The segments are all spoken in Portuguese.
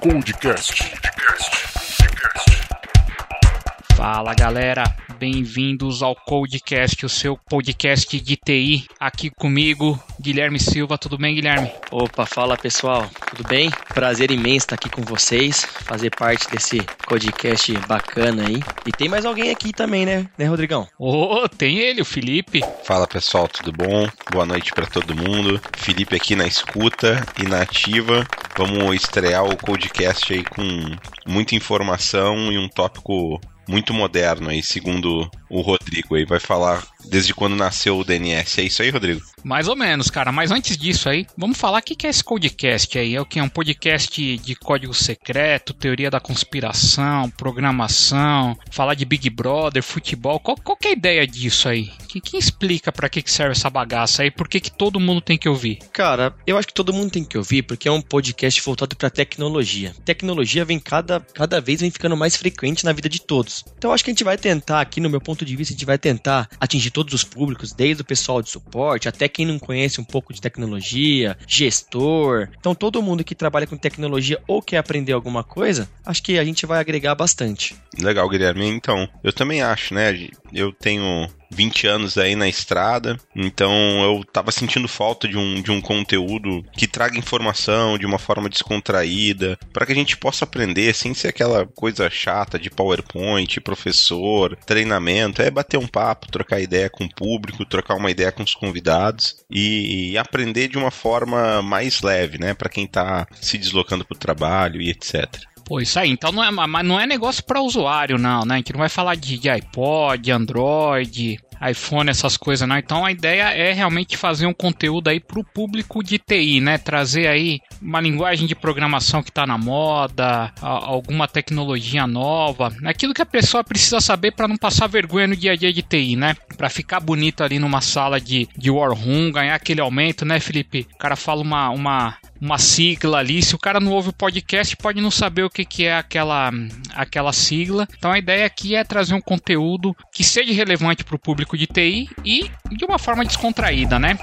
Codecast. Fala galera, bem-vindos ao Codecast, o seu podcast de TI. Aqui comigo, Guilherme Silva. Tudo bem, Guilherme? Opa, fala pessoal, tudo bem? Prazer imenso estar aqui com vocês, fazer parte desse podcast bacana aí. E tem mais alguém aqui também, né, né, Rodrigão? Ô, oh, tem ele, o Felipe. Fala pessoal, tudo bom? Boa noite para todo mundo. Felipe aqui na escuta e na ativa. Vamos estrear o Codecast aí com muita informação e um tópico muito moderno aí, segundo o Rodrigo aí. Vai falar desde quando nasceu o DNS. É isso aí, Rodrigo? Mais ou menos, cara. Mas antes disso aí, vamos falar o que é esse podcast aí. É o que? É um podcast de código secreto, teoria da conspiração, programação, falar de Big Brother, futebol. Qual, qual é a ideia disso aí? Quem, quem explica para que, que serve essa bagaça aí? Por que, que todo mundo tem que ouvir? Cara, eu acho que todo mundo tem que ouvir porque é um podcast voltado para tecnologia. Tecnologia vem cada, cada vez vem ficando mais frequente na vida de todos. Então eu acho que a gente vai tentar aqui no meu ponto de vista, a gente vai tentar atingir todos os públicos, desde o pessoal de suporte até quem não conhece um pouco de tecnologia, gestor. Então, todo mundo que trabalha com tecnologia ou quer aprender alguma coisa, acho que a gente vai agregar bastante. Legal, Guilherme. Então, eu também acho, né? Eu tenho 20 anos aí na estrada, então eu tava sentindo falta de um, de um conteúdo que traga informação de uma forma descontraída, para que a gente possa aprender sem ser aquela coisa chata de PowerPoint, professor, treinamento, é bater um papo, trocar ideia com o público, trocar uma ideia com os convidados e, e aprender de uma forma mais leve, né, para quem tá se deslocando para o trabalho e etc. Pô, isso aí. Então não é, mas não é negócio para usuário, não, né? A gente não vai falar de, de iPod, Android, iPhone, essas coisas, não. Então a ideia é realmente fazer um conteúdo aí para o público de TI, né? Trazer aí uma linguagem de programação que está na moda, alguma tecnologia nova, aquilo que a pessoa precisa saber para não passar vergonha no dia a dia de TI, né? Para ficar bonito ali numa sala de, de War Room, ganhar aquele aumento, né, Felipe? O cara fala uma, uma, uma sigla ali. Se o cara não ouve o podcast, pode não saber o que, que é aquela, aquela sigla. Então a ideia aqui é trazer um conteúdo que seja relevante para o público de TI e de uma forma descontraída, né?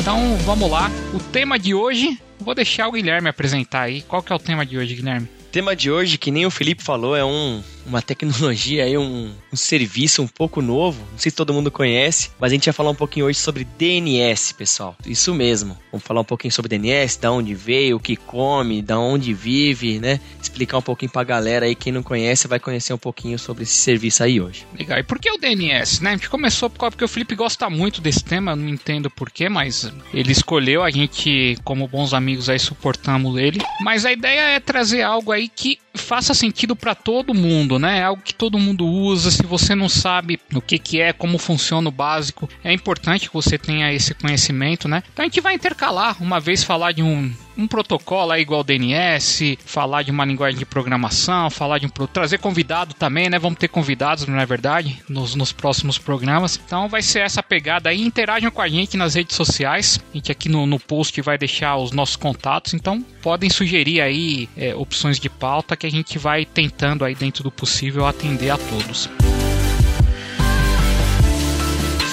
Então vamos lá. O tema de hoje, vou deixar o Guilherme apresentar aí. Qual que é o tema de hoje, Guilherme? Tema de hoje, que nem o Felipe falou, é um uma tecnologia aí, um, um, serviço um pouco novo. Não sei se todo mundo conhece, mas a gente vai falar um pouquinho hoje sobre DNS, pessoal. Isso mesmo. Vamos falar um pouquinho sobre DNS, da onde veio, o que come, da onde vive, né? Explicar um pouquinho pra galera aí, quem não conhece, vai conhecer um pouquinho sobre esse serviço aí hoje. Legal. E por que o DNS, né? A gente começou porque o Felipe gosta muito desse tema, não entendo porquê, mas ele escolheu, a gente, como bons amigos aí, suportamos ele. Mas a ideia é trazer algo aí que faça sentido para todo mundo né? É algo que todo mundo usa. Se você não sabe o que, que é, como funciona o básico, é importante que você tenha esse conhecimento, né? Então a gente vai intercalar, uma vez falar de um um protocolo aí igual DNS, falar de uma linguagem de programação, falar de um trazer convidado também, né? Vamos ter convidados, não é verdade? Nos, nos próximos programas. Então vai ser essa pegada aí. Interajam com a gente nas redes sociais. A gente aqui no, no post vai deixar os nossos contatos. Então podem sugerir aí é, opções de pauta que a gente vai tentando aí dentro do possível atender a todos.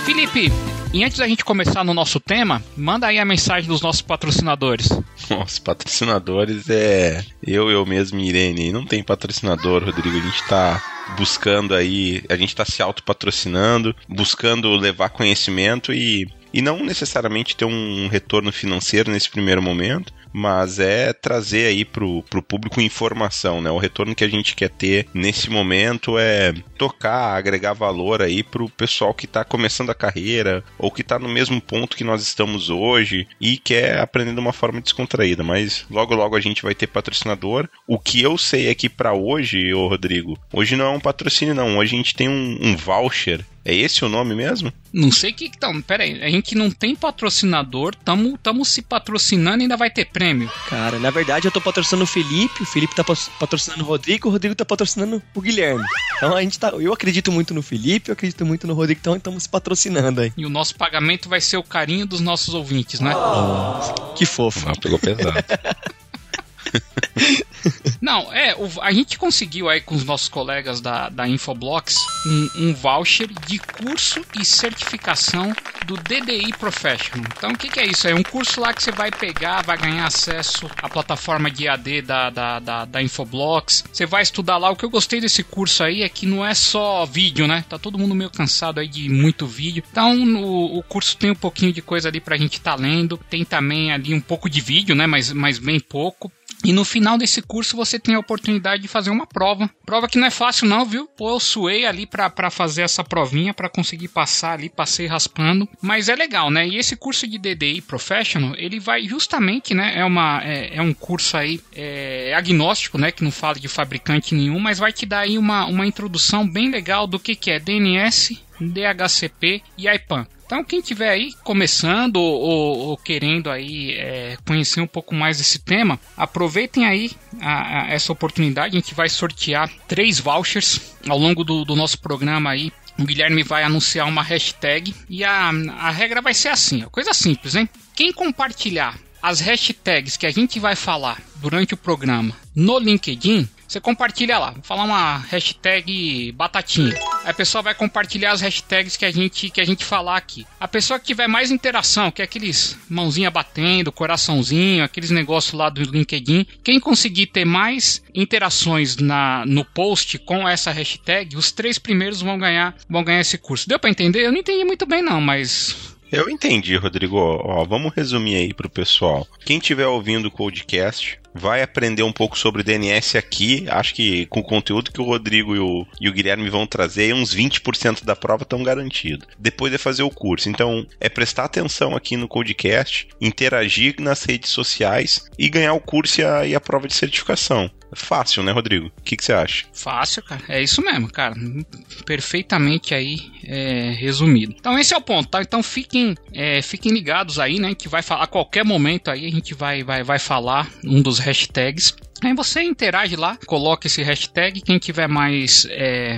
Felipe, e antes da gente começar no nosso tema, manda aí a mensagem dos nossos patrocinadores. Nossos patrocinadores é eu, eu mesmo e Irene. Não tem patrocinador, Rodrigo. A gente tá buscando aí, a gente tá se auto-patrocinando, buscando levar conhecimento e e não necessariamente ter um retorno financeiro nesse primeiro momento, mas é trazer aí pro, pro público informação, né? O retorno que a gente quer ter nesse momento é tocar, agregar valor aí pro pessoal que tá começando a carreira ou que tá no mesmo ponto que nós estamos hoje e quer aprender de uma forma descontraída, mas logo logo a gente vai ter patrocinador. O que eu sei é que para hoje, ô Rodrigo, hoje não é um patrocínio não, hoje a gente tem um, um voucher é esse o nome mesmo? Não sei o que. Então, pera aí. A gente não tem patrocinador, tamo, tamo se patrocinando e ainda vai ter prêmio. Cara, na verdade eu tô patrocinando o Felipe, o Felipe tá patrocinando o Rodrigo, o Rodrigo tá patrocinando o Guilherme. Então a gente tá. Eu acredito muito no Felipe, eu acredito muito no Rodrigo, então estamos se patrocinando aí. E o nosso pagamento vai ser o carinho dos nossos ouvintes, né? Oh, que fofo. Ah, pegou pesado. Não, é, o, a gente conseguiu aí com os nossos colegas da, da Infoblox um, um voucher de curso e certificação do DDI Professional. Então, o que, que, é isso? É um curso lá que você vai pegar, vai ganhar acesso à plataforma de AD da, da, da, da Infoblox. Você vai estudar lá. O que eu gostei desse curso aí é que não é só vídeo, né? Tá todo mundo meio cansado aí de muito vídeo. Então, o, o curso tem um pouquinho de coisa ali pra gente tá lendo. Tem também ali um pouco de vídeo, né? Mas, mas bem pouco. E no final desse curso você tem a oportunidade de fazer uma prova. Prova que não é fácil não, viu? Pô, eu suei ali para fazer essa provinha, para conseguir passar ali, passei raspando. Mas é legal, né? E esse curso de DDI Professional, ele vai justamente, né? É, uma, é, é um curso aí é, agnóstico, né? Que não fala de fabricante nenhum, mas vai te dar aí uma, uma introdução bem legal do que, que é DNS, DHCP e IPAN. Então, quem tiver aí começando ou, ou, querendo aí é, conhecer um pouco mais desse tema, aproveitem aí a, a, essa oportunidade. A gente vai sortear três vouchers ao longo do, do nosso programa aí. O Guilherme vai anunciar uma hashtag e a, a regra vai ser assim, coisa simples, hein? Quem compartilhar as hashtags que a gente vai falar durante o programa no LinkedIn, você compartilha lá, vou falar uma hashtag batatinha. Aí a pessoa vai compartilhar as hashtags que a gente que a gente falar aqui. A pessoa que tiver mais interação, que é aqueles mãozinha batendo, coraçãozinho, aqueles negócios lá do LinkedIn, quem conseguir ter mais interações na no post com essa hashtag, os três primeiros vão ganhar vão ganhar esse curso. Deu para entender? Eu não entendi muito bem não, mas eu entendi, Rodrigo. Ó, vamos resumir aí pro pessoal. Quem estiver ouvindo o podcast, vai aprender um pouco sobre DNS aqui. Acho que com o conteúdo que o Rodrigo e o, e o Guilherme vão trazer, uns 20% da prova estão garantidos. Depois é fazer o curso. Então, é prestar atenção aqui no podcast, interagir nas redes sociais e ganhar o curso e a, e a prova de certificação. Fácil, né, Rodrigo? O que, você acha? Fácil, cara. É isso mesmo, cara. Perfeitamente aí é, resumido. Então esse é o ponto, tá? Então fiquem, é, fiquem ligados aí, né? Que vai falar a qualquer momento aí a gente vai, vai, vai falar um dos hashtags. Aí você interage lá, coloca esse hashtag. Quem tiver mais é,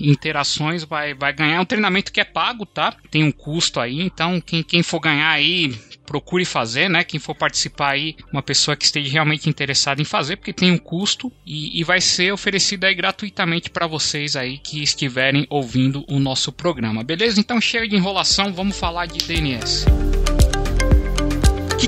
interações vai, vai ganhar. É um treinamento que é pago, tá? Tem um custo aí. Então, quem, quem for ganhar aí, procure fazer, né? Quem for participar aí, uma pessoa que esteja realmente interessada em fazer, porque tem um custo e, e vai ser oferecido aí gratuitamente para vocês aí que estiverem ouvindo o nosso programa, beleza? Então chega de enrolação, vamos falar de DNS.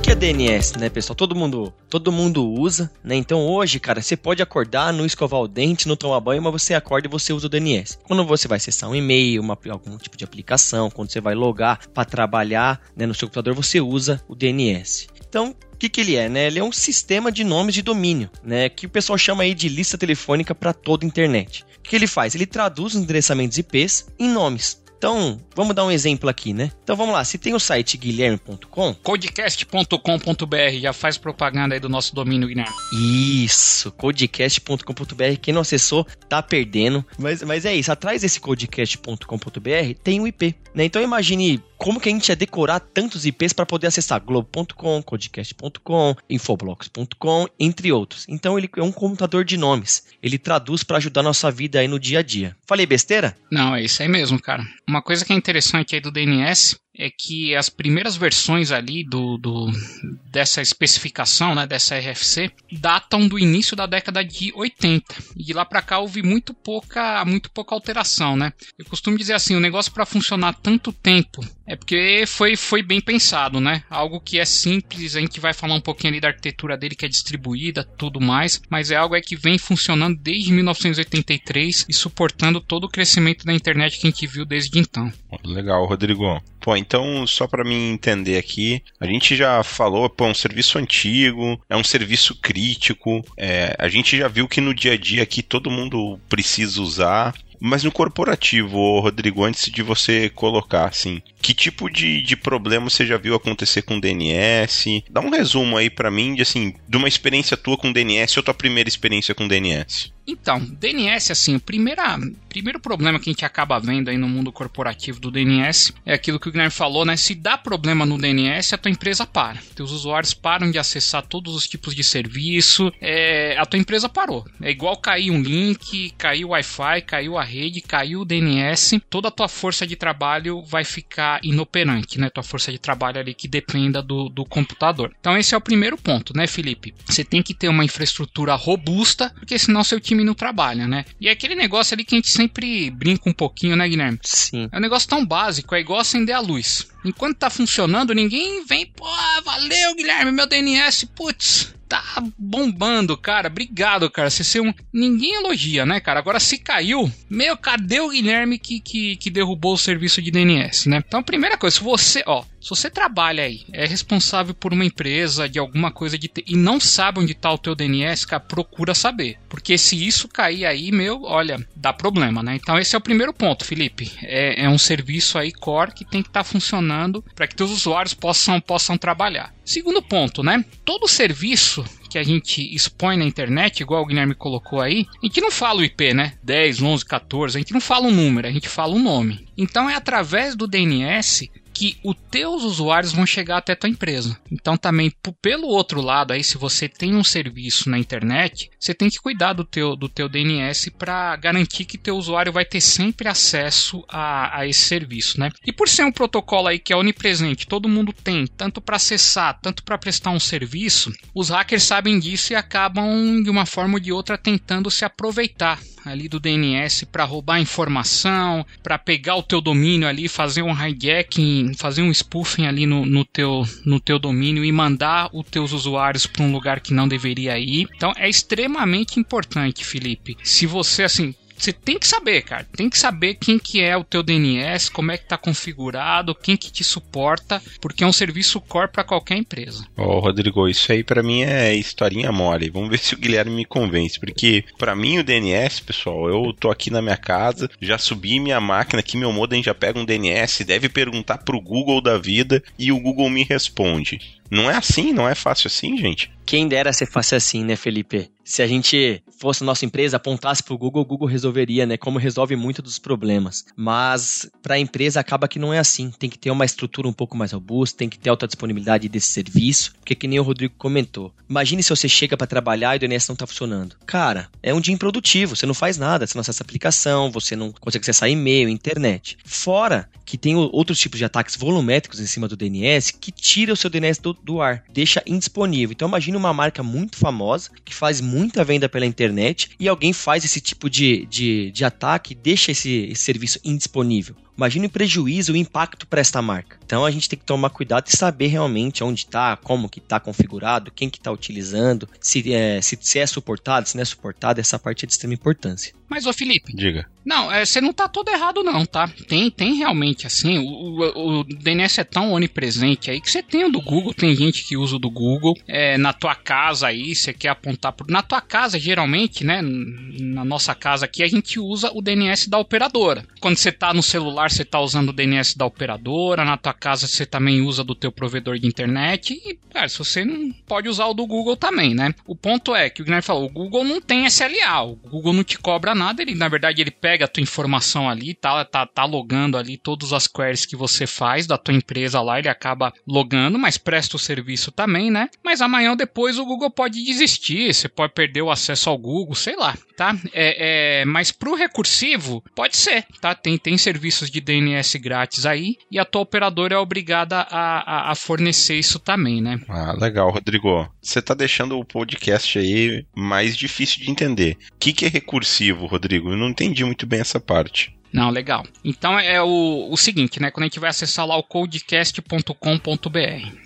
Que, é DNS, né, pessoal? Todo mundo, todo mundo usa, né? Então hoje, cara, você pode acordar, não escovar o dente, não tomar banho, mas você acorda e você usa o DNS. Quando você vai acessar um e-mail, uma, algum tipo de aplicação, quando você vai logar para trabalhar né, no seu computador, você usa o DNS. Então, o que, que ele é, né? Ele é um sistema de nomes de domínio, né? Que o pessoal chama aí de lista telefônica para toda a internet. O que, que ele faz? Ele traduz os endereçamentos IPs em nomes. Então, vamos dar um exemplo aqui, né? Então vamos lá, se tem o site guilherme.com, codecast.com.br, já faz propaganda aí do nosso domínio, Guilherme. Isso, codecast.com.br, quem não acessou tá perdendo, mas, mas é isso, atrás desse codecast.com.br tem um IP, né? Então imagine como que a gente ia decorar tantos IPs para poder acessar globo.com, codecast.com, infoblox.com, entre outros. Então ele é um computador de nomes. Ele traduz para ajudar a nossa vida aí no dia a dia. Falei besteira? Não, é isso aí mesmo, cara. Uma coisa que é interessante aí do DNS é que as primeiras versões ali do, do, dessa especificação, né, dessa RFC, datam do início da década de 80. E de lá para cá houve muito pouca, muito pouca alteração, né? Eu costumo dizer assim, o negócio para funcionar tanto tempo é porque foi, foi bem pensado, né? Algo que é simples, a gente vai falar um pouquinho ali da arquitetura dele que é distribuída, tudo mais, mas é algo é que vem funcionando desde 1983 e suportando todo o crescimento da internet que a gente viu desde então. Legal, Rodrigo. Pô, então, só para mim entender aqui, a gente já falou, pô, é um serviço antigo, é um serviço crítico, é, a gente já viu que no dia a dia aqui todo mundo precisa usar, mas no corporativo, Rodrigo, antes de você colocar, assim, que tipo de, de problema você já viu acontecer com DNS? Dá um resumo aí para mim, de, assim, de uma experiência tua com DNS ou tua primeira experiência com DNS. Então, DNS, assim, o primeiro problema que a gente acaba vendo aí no mundo corporativo do DNS é aquilo que o Guilherme falou, né? Se dá problema no DNS, a tua empresa para. Teus usuários param de acessar todos os tipos de serviço, é, a tua empresa parou. É igual cair um link, caiu o Wi-Fi, caiu a rede, caiu o DNS, toda a tua força de trabalho vai ficar inoperante, né? Tua força de trabalho ali que dependa do, do computador. Então esse é o primeiro ponto, né, Felipe? Você tem que ter uma infraestrutura robusta, porque senão seu time não trabalha, né? E é aquele negócio ali que a gente sempre brinca um pouquinho, né, Guilherme? Sim. É um negócio tão básico, é igual acender a luz. Enquanto tá funcionando, ninguém vem, pô, valeu, Guilherme, meu DNS, putz, tá bombando, cara. Obrigado, cara. Você um. Ninguém elogia, né, cara? Agora se caiu, meu, cadê o Guilherme que, que, que derrubou o serviço de DNS, né? Então, primeira coisa, se você, ó, se você trabalha aí, é responsável por uma empresa de alguma coisa de e não sabe onde está o teu DNS, cara, procura saber. Porque se isso cair aí, meu, olha, dá problema, né? Então esse é o primeiro ponto, Felipe. É, é um serviço aí core que tem que estar tá funcionando para que teus usuários possam, possam trabalhar. Segundo ponto, né? Todo serviço que a gente expõe na internet, igual o Guilherme colocou aí, a gente não fala o IP, né? 10, 11, 14, a gente não fala o número, a gente fala o nome. Então é através do DNS que os teus usuários vão chegar até tua empresa. Então também pelo outro lado aí, se você tem um serviço na internet, você tem que cuidar do teu, do teu DNS para garantir que teu usuário vai ter sempre acesso a, a esse serviço, né? E por ser um protocolo aí que é onipresente, todo mundo tem, tanto para acessar, tanto para prestar um serviço, os hackers sabem disso e acabam de uma forma ou de outra tentando se aproveitar ali do DNS para roubar informação, para pegar o teu domínio ali, fazer um hijacking, fazer um spoofing ali no, no, teu, no teu domínio e mandar os teus usuários para um lugar que não deveria ir. Então é extremamente importante, Felipe. Se você assim você tem que saber, cara. Tem que saber quem que é o teu DNS, como é que tá configurado, quem que te suporta, porque é um serviço core para qualquer empresa. Ô, oh, Rodrigo, isso aí para mim é historinha mole. Vamos ver se o Guilherme me convence, porque para mim o DNS, pessoal, eu tô aqui na minha casa, já subi minha máquina aqui, meu modem já pega um DNS, deve perguntar pro Google da vida e o Google me responde. Não é assim, não é fácil assim, gente. Quem dera ser fácil assim, né, Felipe? Se a gente fosse nossa empresa, apontasse para o Google, o Google resolveria, né? Como resolve muito dos problemas. Mas para a empresa acaba que não é assim. Tem que ter uma estrutura um pouco mais robusta, tem que ter alta disponibilidade desse serviço, porque que nem o Rodrigo comentou. Imagine se você chega para trabalhar e o DNS não está funcionando. Cara, é um dia improdutivo, você não faz nada, você não acessa aplicação, você não consegue acessar e-mail, internet. Fora que tem outros tipos de ataques volumétricos em cima do DNS que tira o seu DNS do, do ar, deixa indisponível. Então imagine uma marca muito famosa que faz muita venda pela internet e alguém faz esse tipo de, de, de ataque deixa esse, esse serviço indisponível. Imagine o prejuízo, o impacto para esta marca. Então a gente tem que tomar cuidado e saber realmente onde está, como que está configurado, quem que está utilizando, se é, se, se é suportado, se não é suportado, essa parte é de extrema importância. Mas, ô Felipe. Diga. Não, é, você não tá todo errado, não, tá? Tem, tem realmente, assim, o, o, o, DNS é tão onipresente aí que você tem o do Google, tem gente que usa o do Google. É, na tua casa aí, você quer apontar por. Na tua casa, geralmente, né? Na nossa casa aqui, a gente usa o DNS da operadora. Quando você tá no celular, você tá usando o DNS da operadora. Na tua casa, você também usa do teu provedor de internet. E, cara, se você não pode usar o do Google também, né? O ponto é que o Guilherme falou: o Google não tem SLA, o Google não te cobra nada, ele na verdade ele pega a tua informação ali, tá, tá, tá logando ali todas as queries que você faz da tua empresa lá, ele acaba logando, mas presta o serviço também, né? Mas amanhã ou depois o Google pode desistir, você pode perder o acesso ao Google, sei lá, tá? É, é, mas pro recursivo, pode ser, tá? Tem, tem serviços de DNS grátis aí e a tua operadora é obrigada a, a, a fornecer isso também, né? Ah, legal, Rodrigo. Você tá deixando o podcast aí mais difícil de entender. O que, que é recursivo? Rodrigo. Eu não entendi muito bem essa parte. Não, legal. Então é o, o seguinte, né? Quando a gente vai acessar lá o codecast.com.br,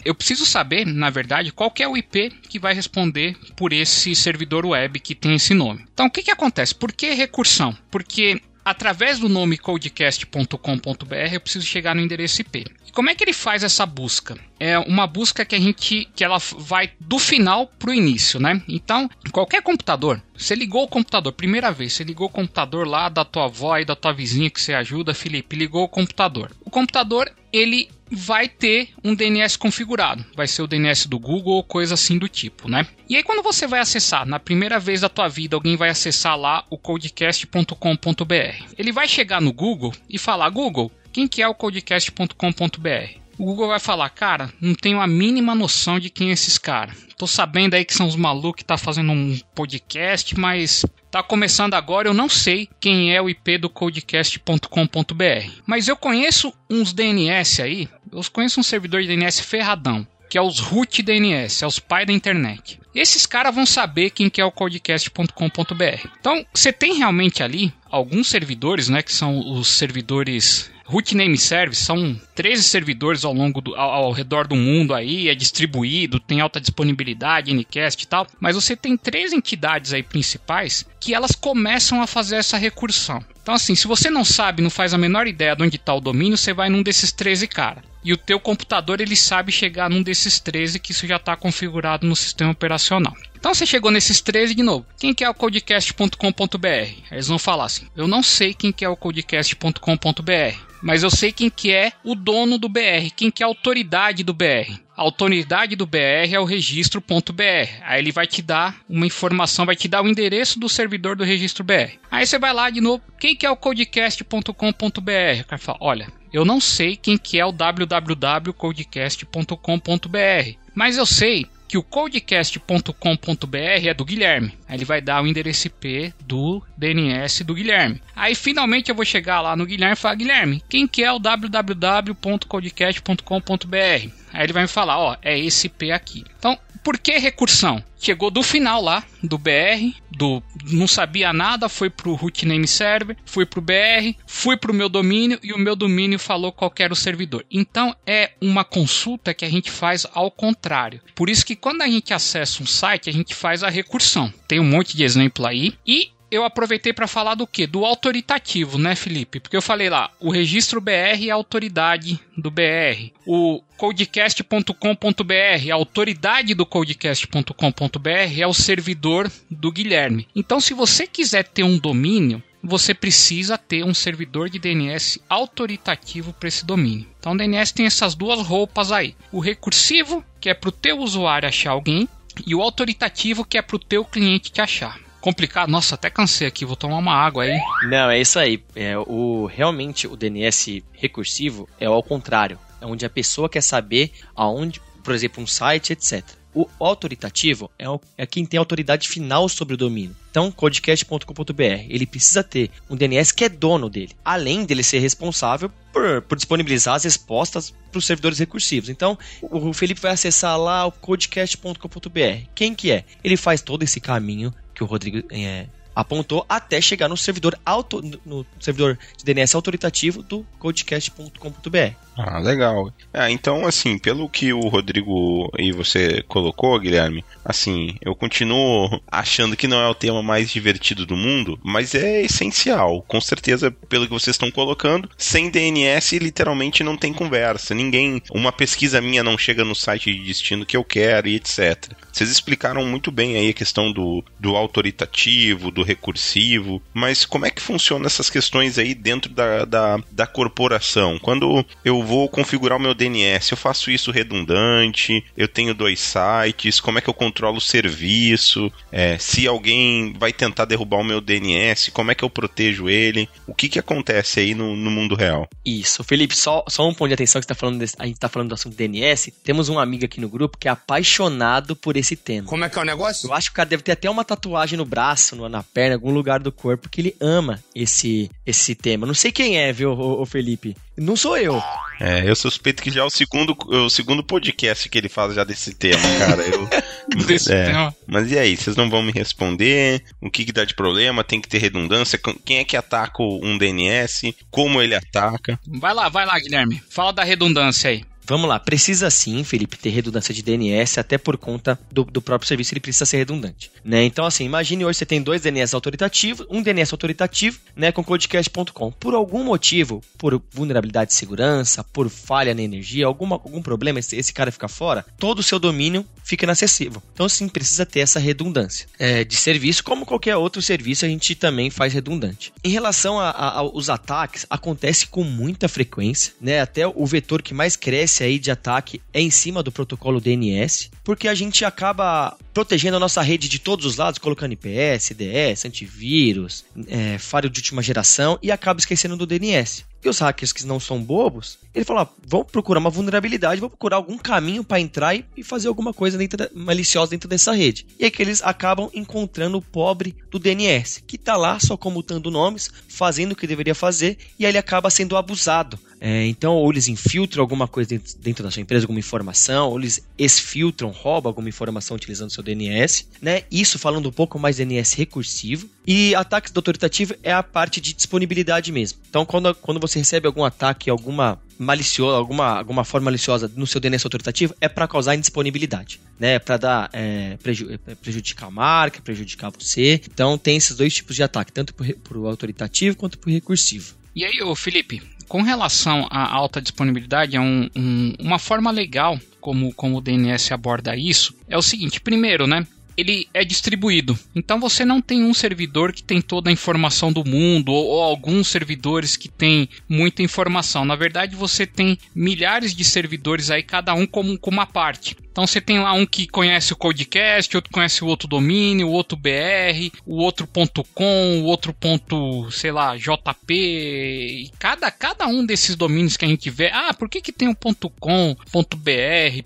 eu preciso saber, na verdade, qual é o IP que vai responder por esse servidor web que tem esse nome. Então, o que, que acontece? Por que recursão? Porque através do nome codecast.com.br eu preciso chegar no endereço IP. E como é que ele faz essa busca? É uma busca que a gente que ela vai do final para o início, né? Então, qualquer computador, você ligou o computador, primeira vez, você ligou o computador lá da tua avó e da tua vizinha que você ajuda, Felipe, ligou o computador. O computador, ele vai ter um DNS configurado. Vai ser o DNS do Google ou coisa assim do tipo, né? E aí quando você vai acessar, na primeira vez da tua vida, alguém vai acessar lá o codecast.com.br. Ele vai chegar no Google e falar: "Google, quem que é o codecast.com.br?" O Google vai falar, cara, não tenho a mínima noção de quem é esses caras. Tô sabendo aí que são os malucos que tá fazendo um podcast, mas tá começando agora, eu não sei quem é o IP do codecast.com.br. Mas eu conheço uns DNS aí, eu conheço um servidor de DNS ferradão que é os root DNS, é os pais da internet. Esses caras vão saber quem que é o codecast.com.br. Então, você tem realmente ali alguns servidores, né, que são os servidores Root Name Service, são 13 servidores ao longo do, ao, ao, redor do mundo aí, é distribuído, tem alta disponibilidade, Ncast e tal, mas você tem três entidades aí principais que elas começam a fazer essa recursão. Então assim, se você não sabe, não faz a menor ideia de onde está o domínio, você vai num desses 13 cara e o teu computador ele sabe chegar num desses 13 que isso já está configurado no sistema operacional. Então você chegou nesses 13 de novo. Quem que é o codecast.com.br? Eles vão falar assim: "Eu não sei quem que é o codecast.com.br, mas eu sei quem que é o dono do BR, quem que é a autoridade do BR. A autoridade do BR é o registro.br. Aí ele vai te dar uma informação, vai te dar o endereço do servidor do registro BR. Aí você vai lá de novo, quem que é o codecast.com.br? O cara fala, olha, eu não sei quem que é o www.codecast.com.br, mas eu sei que o codecast.com.br é do Guilherme. Aí ele vai dar o endereço IP do DNS do Guilherme. Aí finalmente eu vou chegar lá no Guilherme e falar: Guilherme, quem que é o www.codecast.com.br? Aí ele vai me falar: ó, é esse IP aqui. Então, por que recursão? Chegou do final lá, do BR, do não sabia nada, foi pro root name server, fui pro BR, fui pro meu domínio e o meu domínio falou qual era o servidor. Então é uma consulta que a gente faz ao contrário. Por isso que quando a gente acessa um site, a gente faz a recursão. Tem um monte de exemplo aí e eu aproveitei para falar do que? Do autoritativo, né, Felipe? Porque eu falei lá, o registro BR é a autoridade do BR. O codecast.com.br, a autoridade do codecast.com.br é o servidor do Guilherme. Então, se você quiser ter um domínio, você precisa ter um servidor de DNS autoritativo para esse domínio. Então, o DNS tem essas duas roupas aí: o recursivo, que é para o teu usuário achar alguém, e o autoritativo, que é para o teu cliente te achar complicado. Nossa, até cansei aqui, vou tomar uma água aí. Não, é isso aí. É, o, realmente o DNS recursivo é ao contrário. É onde a pessoa quer saber aonde, por exemplo, um site, etc. O autoritativo é, o, é quem tem autoridade final sobre o domínio. Então, codecast.com.br, ele precisa ter um DNS que é dono dele, além dele ser responsável por, por disponibilizar as respostas para os servidores recursivos. Então, o Felipe vai acessar lá o codecast.com.br. Quem que é? Ele faz todo esse caminho que o Rodrigo é, apontou até chegar no servidor auto, no servidor de DNS autoritativo do codecast.com.br. Ah, legal. Ah, então, assim, pelo que o Rodrigo e você colocou, Guilherme, assim, eu continuo achando que não é o tema mais divertido do mundo, mas é essencial. Com certeza, pelo que vocês estão colocando, sem DNS literalmente não tem conversa. Ninguém, uma pesquisa minha não chega no site de destino que eu quero e etc. Vocês explicaram muito bem aí a questão do, do autoritativo, do recursivo, mas como é que funciona essas questões aí dentro da, da, da corporação? Quando eu vou configurar o meu DNS, eu faço isso redundante, eu tenho dois sites, como é que eu controlo o serviço, é, se alguém vai tentar derrubar o meu DNS, como é que eu protejo ele, o que que acontece aí no, no mundo real? Isso, Felipe, só, só um ponto de atenção que você tá falando desse, a gente está falando do assunto DNS, temos um amigo aqui no grupo que é apaixonado por esse tema. Como é que é o negócio? Eu acho que o cara deve ter até uma tatuagem no braço, na perna, algum lugar do corpo, que ele ama esse, esse tema. Não sei quem é, viu, o, o Felipe? Não sou eu. É, eu suspeito que já é o segundo, o segundo podcast que ele faz já desse tema, cara. Eu, desse é, tema. Mas e aí, vocês não vão me responder? O que, que dá de problema? Tem que ter redundância? Quem é que ataca um DNS? Como ele ataca? Vai lá, vai lá, Guilherme. Fala da redundância aí. Vamos lá, precisa sim, Felipe, ter redundância de DNS, até por conta do, do próprio serviço, ele precisa ser redundante. Né? Então, assim, imagine hoje você tem dois DNS autoritativos, um DNS autoritativo né, com codecast.com. Por algum motivo, por vulnerabilidade de segurança, por falha na energia, alguma, algum problema, esse, esse cara fica fora, todo o seu domínio fica inacessível. Então, sim, precisa ter essa redundância é, de serviço, como qualquer outro serviço a gente também faz redundante. Em relação aos ataques, acontece com muita frequência, né? Até o vetor que mais cresce aí de ataque é em cima do protocolo DNS, porque a gente acaba protegendo a nossa rede de todos os lados, colocando IPS, DS, antivírus, é, de última geração e acaba esquecendo do DNS. E os hackers que não são bobos, ele falou: ah, vão procurar uma vulnerabilidade, vão procurar algum caminho para entrar e, e, fazer alguma coisa dentro da, maliciosa dentro dessa rede. E é que eles acabam encontrando o pobre do DNS, que está lá só comutando nomes, fazendo o que deveria fazer, e aí ele acaba sendo abusado. É, então, ou eles infiltram alguma coisa dentro, dentro, da sua empresa, alguma informação, ou eles exfiltram, roubam alguma informação utilizando seu DNS, né? Isso falando um pouco mais DNS recursivo. E ataques do autoritativo é a parte de disponibilidade mesmo. Então, quando, quando você recebe algum ataque, alguma maliciosa, alguma, alguma forma maliciosa no seu DNS autoritativo, é para causar indisponibilidade, né? Para dar é, preju é, prejudicar a marca, prejudicar você. Então, tem esses dois tipos de ataque, tanto para o autoritativo quanto para o recursivo. E aí, ô Felipe, com relação à alta disponibilidade, é um, um, uma forma legal como, como o DNS aborda isso é o seguinte: primeiro, né? ele é distribuído. Então você não tem um servidor que tem toda a informação do mundo ou, ou, alguns servidores que tem muita informação. Na verdade, você tem milhares de servidores aí, cada um como, como uma parte. Então você tem lá um que conhece o Codecast, outro conhece o outro domínio, o outro BR, o outro ponto .com, o outro ponto, sei lá, JP. E cada, cada um desses domínios que a gente vê, ah, por que que tem o ponto .com, ponto .br,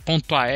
ponto .ar,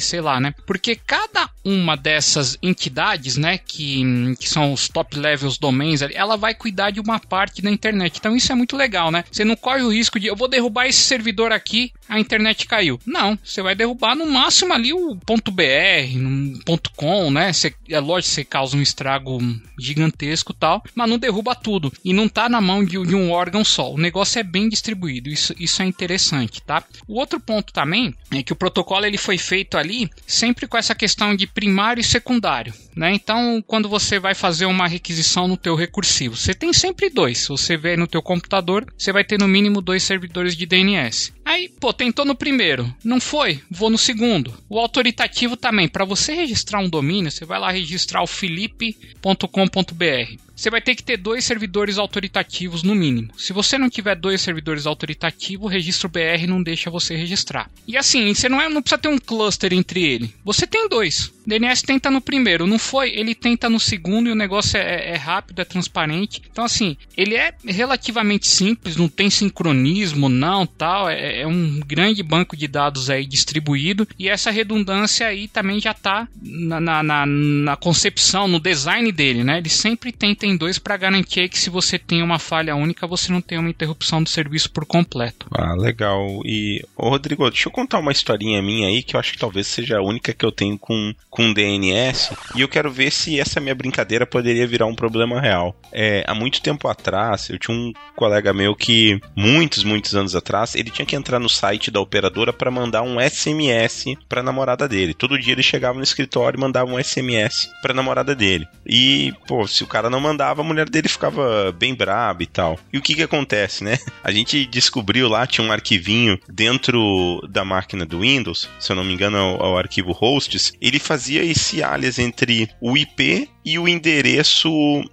sei lá, né? Porque cada uma dessas entidades, né, que, que são os top levels domains, ela vai cuidar de uma parte da internet. Então isso é muito legal, né? Você não corre o risco de eu vou derrubar esse servidor aqui, a internet caiu. Não, você vai derrubar no máximo ali o .br, um .com, né? Você, é lógico que você causa um estrago gigantesco tal, mas não derruba tudo. E não tá na mão de, de, um órgão só. O negócio é bem distribuído. Isso, isso é interessante, tá? O outro ponto também é que o protocolo ele foi feito ali sempre com essa questão de primário e secundário, né? Então, quando você vai fazer uma requisição no teu recursivo, você tem sempre dois. Se você vê no teu computador, você vai ter no mínimo dois servidores de DNS. Aí, pô, tentou no primeiro, não foi? Vou no segundo. O autoritativo também, para você registrar um domínio, você vai lá registrar o felipe.com.br. Você vai ter que ter dois servidores autoritativos no mínimo. Se você não tiver dois servidores autoritativos, o registro BR não deixa você registrar. E assim, você não, é, não precisa ter um cluster entre ele. Você tem dois. DNS tenta no primeiro, não foi? Ele tenta no segundo e o negócio é, é, rápido, é transparente. Então, assim, ele é relativamente simples, não tem sincronismo, não, tal. É, é um grande banco de dados aí distribuído e essa redundância aí também já está na, na, na, na, concepção, no design dele, né? Ele sempre tenta em dois para garantir que se você tem uma falha única, você não tem uma interrupção do serviço por completo. Ah, legal. E, ô Rodrigo, deixa eu contar uma historinha minha aí que eu acho que talvez seja a única que eu tenho com com DNS e eu quero ver se essa minha brincadeira poderia virar um problema real. É, há muito tempo atrás, eu tinha um colega meu que, muitos, muitos anos atrás, ele tinha que entrar no site da operadora para mandar um SMS para namorada dele. Todo dia ele chegava no escritório e mandava um SMS para namorada dele. E, pô, se o cara não mandava, a mulher dele ficava bem braba e tal. E o que que acontece, né? A gente descobriu lá, tinha um arquivinho dentro da máquina do Windows, se eu não me engano, é o, é o arquivo hosts, ele fazia esse alias entre o IP e o endereço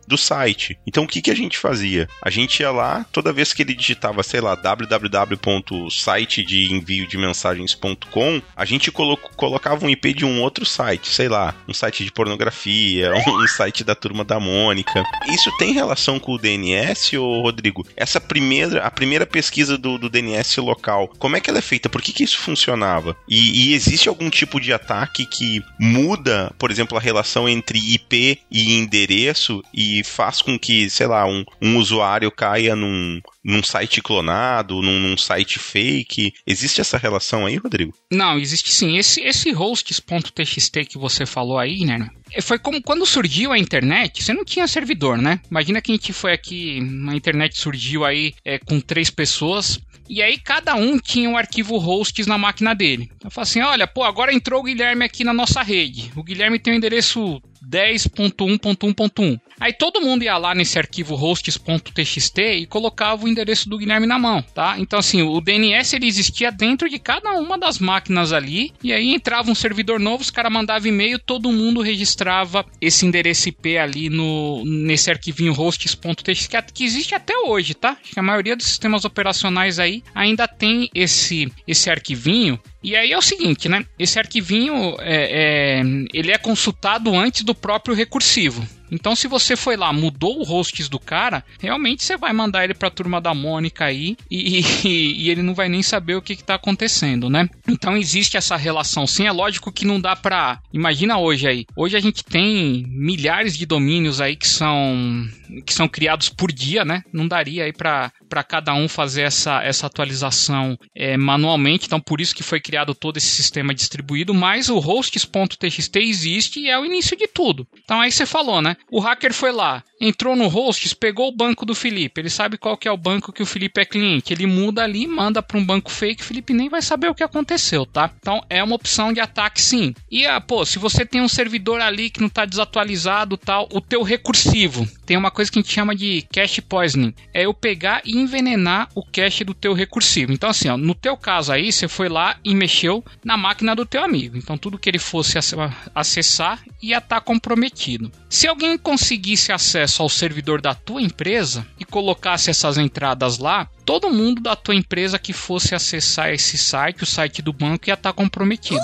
do site. Então o que, que a gente fazia? A gente ia lá, toda vez que ele digitava, sei lá, www.site de envio de mensagens.com, a gente colo colocava um IP de um outro site, sei lá, um site de pornografia, um site da turma da Mônica. Isso tem relação com o DNS, ô Rodrigo? Essa primeira, a primeira pesquisa do, do DNS local, como é que ela é feita? Por que, que isso funcionava? E, e existe algum tipo de ataque que muda, por exemplo, a relação entre IP e endereço e faz com que, sei lá, um, um usuário caia num, num site clonado, num, num, site fake. Existe essa relação aí, Rodrigo? Não, existe sim. Esse, esse hosts.txt que você falou aí, né? Foi como quando surgiu a internet, você não tinha servidor, né? Imagina que a gente foi aqui, a internet surgiu aí é, com três pessoas, e aí cada um tinha um arquivo hosts na máquina dele. Eu falei assim: olha, pô, agora entrou o Guilherme aqui na nossa rede. O Guilherme tem o endereço 10.1.1.1. Aí todo mundo ia lá nesse arquivo hosts.txt e colocava o endereço do Guilherme na mão, tá? Então assim, o DNS ele existia dentro de cada uma das máquinas ali, e aí entrava um servidor novo, os caras mandavam e-mail, todo mundo registrava esse endereço IP ali no nesse arquivinho hosts.txt que, que existe até hoje, tá? Acho que a maioria dos sistemas operacionais aí ainda tem esse esse arquivinho E aí é o seguinte, né? Esse arquivinho é, é, ele é consultado antes do próprio recursivo. Então, se você foi lá, mudou o hosts do cara, realmente você vai mandar ele para a turma da Mônica aí e, e, e, ele não vai nem saber o que, está acontecendo, né? Então, existe essa relação. Sim, é lógico que não dá para. Imagina hoje aí. Hoje a gente tem milhares de domínios aí que são que são criados por dia, né? Não daria aí para cada um fazer essa, essa atualização é, manualmente. Então, por isso que foi criado todo esse sistema distribuído. Mas o hosts.txt existe e é o início de tudo. Então, aí você falou, né? O hacker foi lá, entrou no hosts, pegou o banco do Felipe. Ele sabe qual que é o banco que o Felipe é cliente. Ele muda ali, manda para um banco fake. O Felipe nem vai saber o que aconteceu, tá? Então é uma opção de ataque, sim. E ah, pô, se você tem um servidor ali que não está desatualizado, tal, o teu recursivo tem uma coisa que a gente chama de cache poisoning. É eu pegar e envenenar o cache do teu recursivo. Então assim, ó, no teu caso aí, você foi lá e mexeu na máquina do teu amigo. Então tudo que ele fosse acessar ia estar tá comprometido. Se alguém conseguisse acesso ao servidor da tua empresa e colocasse essas entradas lá, todo mundo da tua empresa que fosse acessar esse site, o site do banco, ia estar tá comprometido.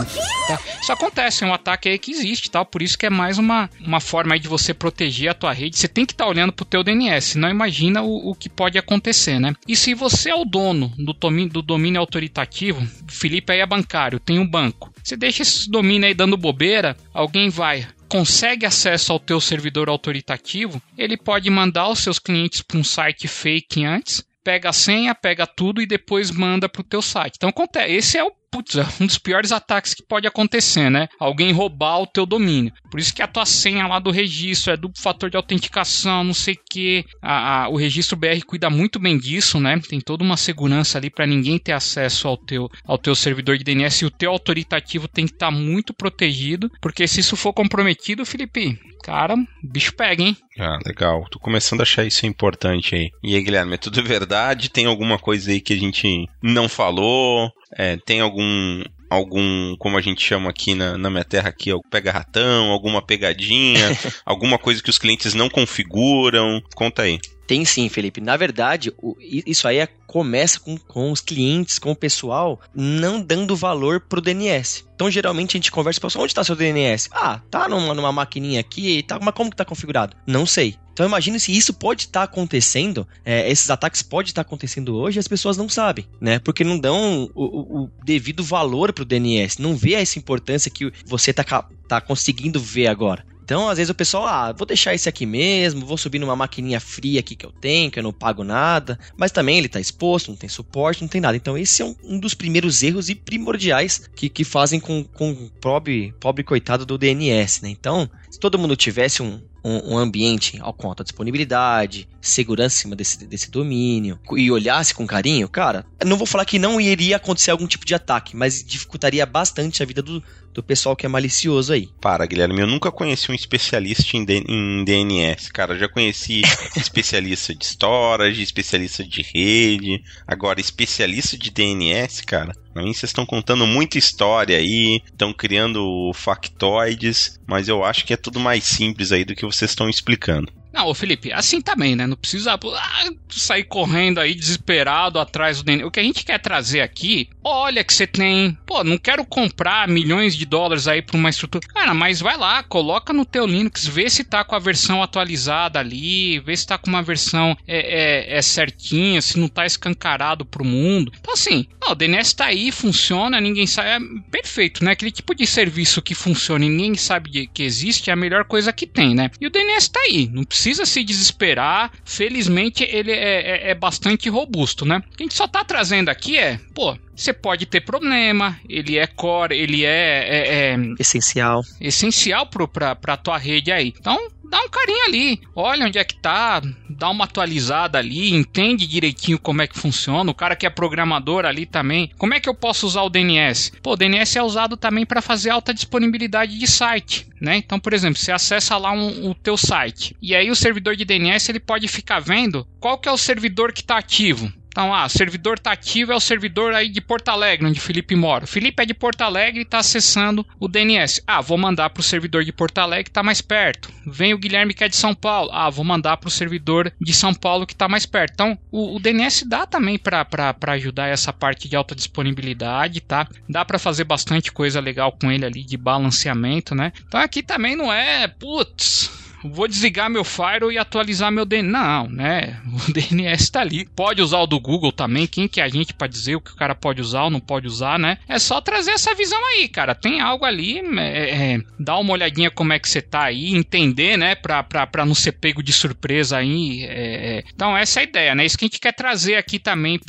Tá? Isso acontece, é um ataque aí que existe, tá? por isso que é mais uma, uma forma aí de você proteger a tua rede. Você tem que estar tá olhando para o teu DNS, não imagina o, o, que pode acontecer, né? E se você é o dono do domínio, do domínio autoritativo, Felipe aí é bancário, tem um banco. Você deixa esse domínio aí dando bobeira, alguém vai, consegue acesso ao teu servidor autoritativo, ele pode mandar os seus clientes para um site fake antes, pega a senha, pega tudo e depois manda para o teu site. Então, esse é o putz, é um dos piores ataques que pode acontecer, né? Alguém roubar o teu domínio. Por isso que a tua senha lá do registro é duplo fator de autenticação, não sei que. A, a, o registro BR cuida muito bem disso, né? Tem toda uma segurança ali para ninguém ter acesso ao teu, ao teu servidor de DNS e o teu autoritativo tem que estar tá muito protegido, porque se isso for comprometido, Felipe, cara, bicho pega, hein? Ah, legal. Tô começando a achar isso importante aí. E aí, Guilherme, é tudo verdade? Tem alguma coisa aí que a gente não falou? É, tem algum algum, como a gente chama aqui na, na minha terra aqui, pega ratão, alguma pegadinha, alguma coisa que os clientes não configuram? Conta aí. Tem sim, Felipe. Na verdade, o, isso aí é, começa com, com os clientes, com o pessoal, não dando valor pro DNS. Então, geralmente, a gente conversa com o onde está seu DNS? Ah, tá numa, numa maquininha aqui, tá, mas como que tá configurado? Não sei. Então imagine se isso pode estar tá acontecendo, é, esses ataques podem estar tá acontecendo hoje e as pessoas não sabem, né? Porque não dão o, o devido valor para o DNS, não vê essa importância que você está tá conseguindo ver agora. Então, às vezes o pessoal, ah, vou deixar esse aqui mesmo, vou subir numa maquininha fria aqui que eu tenho, que eu não pago nada. Mas também ele está exposto, não tem suporte, não tem nada. Então, esse é um, um dos primeiros erros e primordiais que, que fazem com, com o pobre, pobre coitado do DNS, né? Então, se todo mundo tivesse um, um, um ambiente ao conta disponibilidade, segurança em cima desse, desse domínio e olhasse com carinho, cara, não vou falar que não iria acontecer algum tipo de ataque, mas dificultaria bastante a vida do, do pessoal que é malicioso aí. Para, Guilherme, eu nunca conheci um especialista em, em DNS, cara. Eu já conheci especialista de storage, especialista de rede, agora especialista de DNS, cara. Vocês estão contando muita história aí, estão criando factoides, mas eu acho que é tudo mais simples aí do que vocês estão explicando. Não, ô Felipe, assim também, né? Não precisa ah, sair correndo aí desesperado atrás do DNS. O que a gente quer trazer aqui, olha que você tem. Pô, não quero comprar milhões de dólares aí pra uma estrutura. Cara, mas vai lá, coloca no teu Linux, vê se tá com a versão atualizada ali, vê se tá com uma versão é, é, é certinha, se não tá escancarado pro mundo. Então, assim, ó, o DNS tá aí, funciona, ninguém sabe. É perfeito, né? Aquele tipo de serviço que funciona e ninguém sabe que existe é a melhor coisa que tem, né? E o DNS tá aí, não precisa se desesperar. Felizmente, ele é, é, é bastante robusto, né? O que a gente só tá trazendo aqui é, pô, você pode ter problema, ele é core, ele é, é, é essencial, essencial para a tua rede aí. Então dá um carinho ali, olha onde é que tá, dá uma atualizada ali, entende direitinho como é que funciona. O cara que é programador ali também, como é que eu posso usar o DNS? Pô, o DNS é usado também para fazer alta disponibilidade de site, né? Então, por exemplo, você acessa lá um, o teu site e aí o servidor de DNS ele pode ficar vendo qual que é o servidor que está ativo. Então, ah, servidor tá ativo é o servidor aí de Porto Alegre, onde Felipe mora. O Felipe é de Porto Alegre e tá acessando o DNS. Ah, vou mandar pro servidor de Porto Alegre que tá mais perto. Vem o Guilherme que é de São Paulo. Ah, vou mandar pro servidor de São Paulo que tá mais perto. Então, o, o DNS dá também para ajudar essa parte de alta disponibilidade, tá? Dá para fazer bastante coisa legal com ele ali de balanceamento, né? Então aqui também não é, putz, vou desligar meu Firewall e atualizar meu DNS. Não, né? O DNS está ali. Pode usar o do Google também. Quem que é a gente para dizer o que o cara pode usar ou não pode usar, né? É só trazer essa visão aí, cara. Tem algo ali, é, é, dá uma olhadinha como é que você tá aí, entender, né? Pra, pra, pra não ser pego de surpresa aí. É, é. então, essa é a ideia, né? Isso que a gente quer trazer aqui também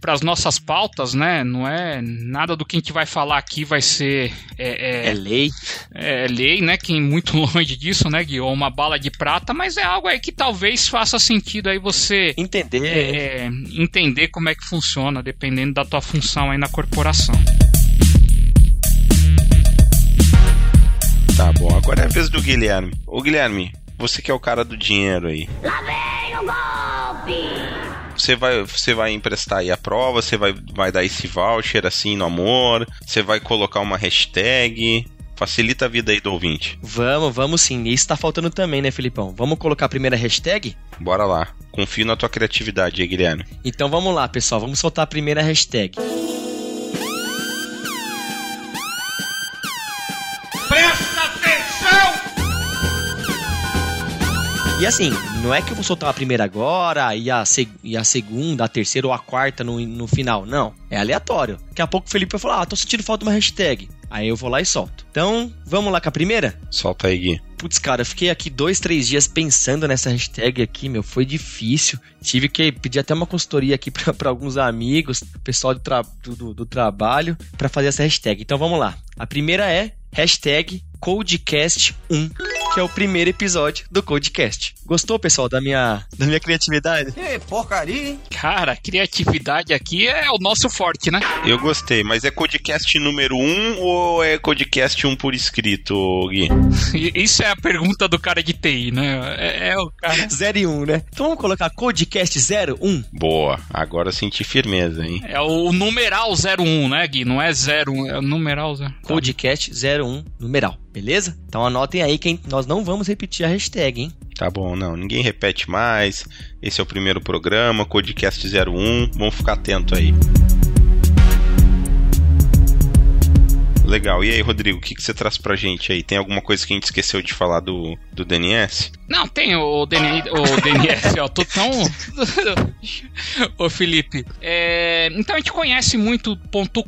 para as nossas pautas, né? Não é nada do que a gente vai falar aqui vai ser. É, é, é lei. É, lei, né? Que muito longe disso, né, Gui? Ou uma bala de prata, mas é algo aí que talvez faça sentido aí você entender, é, entender como é que funciona, dependendo da tua função aí na corporação. Tá bom, agora é a vez do Guilherme. Ô Guilherme, você que é o cara do dinheiro aí. Lá vem o golpe! Você vai, você vai emprestar aí a prova, você vai, vai dar esse voucher assim no amor, você vai colocar uma hashtag, Facilita a vida aí do ouvinte. Vamos, vamos sim. Isso tá faltando também, né, Filipão? Vamos colocar a primeira hashtag? Bora lá. Confio na tua criatividade aí, Guilherme. Então vamos lá, pessoal. Vamos soltar a primeira hashtag. Presta atenção! E assim, não é que eu vou soltar a primeira agora e a, e a segunda, a terceira ou a quarta no, no final. Não. É aleatório. Daqui a pouco o Felipe vai falar: Ah, tô sentindo falta de uma hashtag. Aí eu vou lá e solto. Então, vamos lá com a primeira? Solta aí, Gui. Putz, cara, eu fiquei aqui dois, três dias pensando nessa hashtag aqui, meu, foi difícil. Tive que pedir até uma consultoria aqui para alguns amigos, pessoal do, tra do, do trabalho, para fazer essa hashtag. Então vamos lá. A primeira é hashtag Codecast1, que é o primeiro episódio do Codecast. Gostou, pessoal, da minha, da minha criatividade? É, porcaria, hein? Cara, criatividade aqui é o nosso forte, né? Eu gostei, mas é Codecast número 1 ou é Codecast 1 por escrito, Gui? Isso é a pergunta do cara de TI, né? É, é o cara... 0 e 1, né? Então vamos colocar Codecast 01? Boa, agora senti firmeza, hein? É o numeral 01, né, Gui? Não é 01, é o numeral 0. Codecast 01, numeral. Beleza? Então anotem aí que nós não vamos repetir a hashtag, hein? Tá bom, não. Ninguém repete mais. Esse é o primeiro programa, Codecast 01. Vamos ficar atento aí. Legal. E aí, Rodrigo, o que, que você traz pra gente aí? Tem alguma coisa que a gente esqueceu de falar do, do DNS? Não, tem o, DNS, o DNS, ó. Tô tão. Ô, Felipe. É, então a gente conhece muito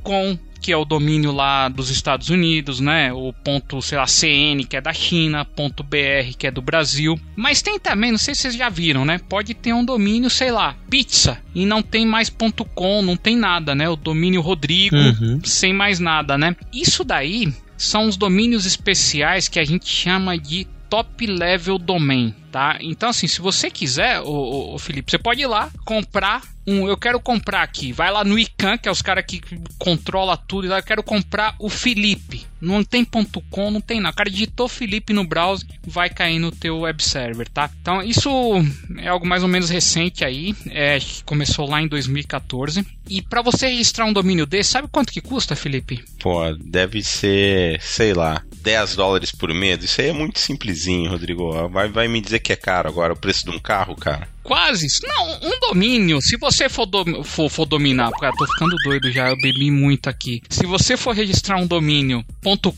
.com, que é o domínio lá dos Estados Unidos, né? O ponto, sei lá, CN, que é da China, ponto BR, que é do Brasil. Mas tem também, não sei se vocês já viram, né? Pode ter um domínio, sei lá, pizza, e não tem mais ponto .com, não tem nada, né? O domínio Rodrigo, uhum. sem mais nada, né? Isso daí são os domínios especiais que a gente chama de top level domain, tá? Então assim, se você quiser, o, Felipe, você pode ir lá comprar um, eu quero comprar aqui, vai lá no ICANN, que é os caras que controla tudo, eu quero comprar o Felipe. Não tem ponto .com, não tem nada. O cara digitou Felipe no browser, vai cair no teu web server, tá? Então isso é algo mais ou menos recente aí, é, começou lá em 2014. E para você registrar um domínio desse, sabe quanto que custa, Felipe? Pô, deve ser, sei lá, 10 dólares por mês. Isso aí é muito simplesinho, Rodrigo. Vai, vai me dizer que é caro agora o preço de um carro, cara? Quase. Não, um domínio. Se você for, do, for, for dominar, cara, tô ficando doido já, eu bebi muito aqui. Se você for registrar um domínio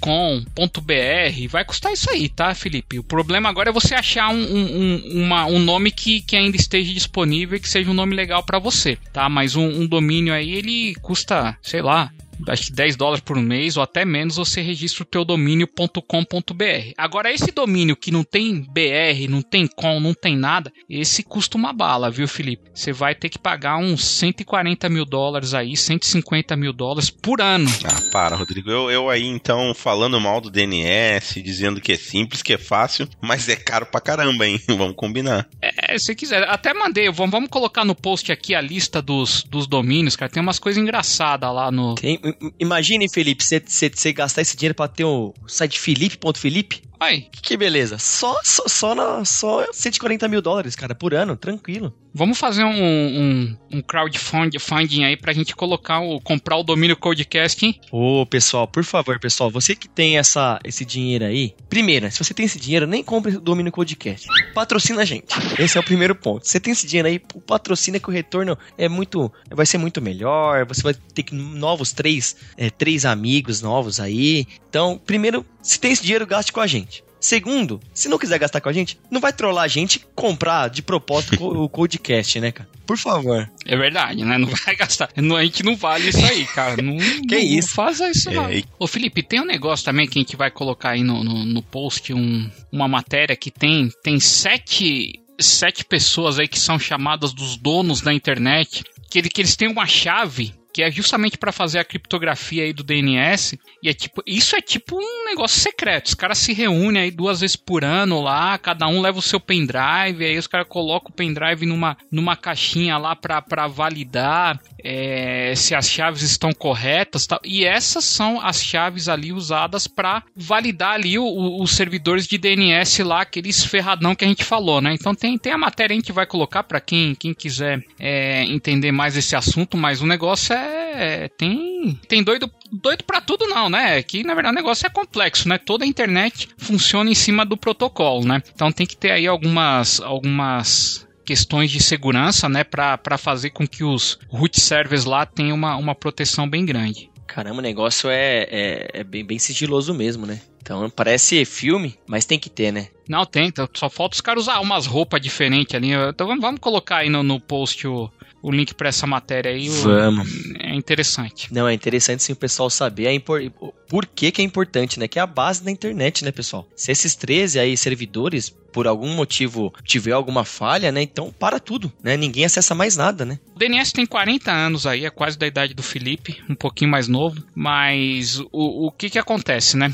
.com, .br, vai custar isso aí, tá, Felipe? O problema agora é você achar um, um, uma, um nome que, que ainda esteja disponível e que seja um nome legal para você, tá? Mas um, um domínio aí, ele custa, sei lá, acho que 10 dólares por mês ou até menos, você registra o teu domínio.com.br. Agora, esse domínio que não tem BR, não tem com, não tem nada, esse custa uma bala, viu, Felipe? Você vai ter que pagar uns 140 mil dólares aí, 150 mil dólares por ano. Ah, para, Rodrigo. Eu, eu aí, então, falando mal do DNS, dizendo que é simples, que é fácil, mas é caro pra caramba, hein? Vamos combinar. É, se quiser. Até mandei, vamos, vamos colocar no post aqui a lista dos, dos domínios, cara. Tem umas coisas engraçadas lá no... Tem, Imagine, Felipe, você gastar esse dinheiro para ter o site Felipe.felipe. Aí. Que beleza. Só, só, só, na, só 140 mil dólares, cara, por ano, tranquilo. Vamos fazer um, um, um crowdfunding aí pra gente colocar o comprar o domínio Codecast, hein? Ô, pessoal, por favor, pessoal, você que tem essa, esse dinheiro aí, primeiro, se você tem esse dinheiro, nem compre o domínio Codecast. Patrocina a gente. Esse é o primeiro ponto. Você tem esse dinheiro aí, patrocina que o retorno é muito, vai ser muito melhor, você vai ter novos três, é, três amigos novos aí. Então, primeiro, se tem esse dinheiro, gaste com a gente. Segundo, se não quiser gastar com a gente, não vai trollar a gente comprar de propósito o Codecast, né, cara? Por favor. É verdade, né? Não vai gastar. a gente não vale isso aí, cara. Não, que não, isso? Não faça isso, não. É, e... Ô, Felipe, tem um negócio também que a gente vai colocar aí no, no, no post, um, uma matéria que tem, tem sete, sete pessoas aí que são chamadas dos donos da internet, que, ele, que eles têm uma chave que é justamente para fazer a criptografia aí do DNS. E é tipo, isso é tipo um negócio secreto. Os caras se reúnem aí duas vezes por ano lá, cada um leva o seu pendrive, aí os caras colocam o pendrive numa, numa caixinha lá para validar é, se as chaves estão corretas. Tal. E essas são as chaves ali usadas para validar ali o, o, os servidores de DNS lá, aqueles ferradão que a gente falou, né? Então tem, tem a matéria a gente vai colocar para quem, quem quiser é, entender mais esse assunto, mas o negócio é é, tem tem doido doido para tudo não, né? Que na verdade o negócio é complexo, né? Toda a internet funciona em cima do protocolo, né? Então tem que ter aí algumas algumas questões de segurança, né, para fazer com que os root servers lá tenham uma, uma proteção bem grande. Caramba, o negócio é, é, é bem, bem sigiloso mesmo, né? Então parece filme, mas tem que ter, né? Não, tem. Então, só falta os caras usar umas roupas diferentes ali. Então vamos colocar aí no, no post o, o link para essa matéria aí. Vamos. É interessante. Não, é interessante sim o pessoal saber a impor... por que, que é importante, né? Que é a base da internet, né, pessoal? Se esses 13 aí servidores por algum motivo tiver alguma falha, né? Então para tudo, né? Ninguém acessa mais nada, né? O DNS tem 40 anos aí, é quase da idade do Felipe, um pouquinho mais novo, mas o, o que que acontece, né?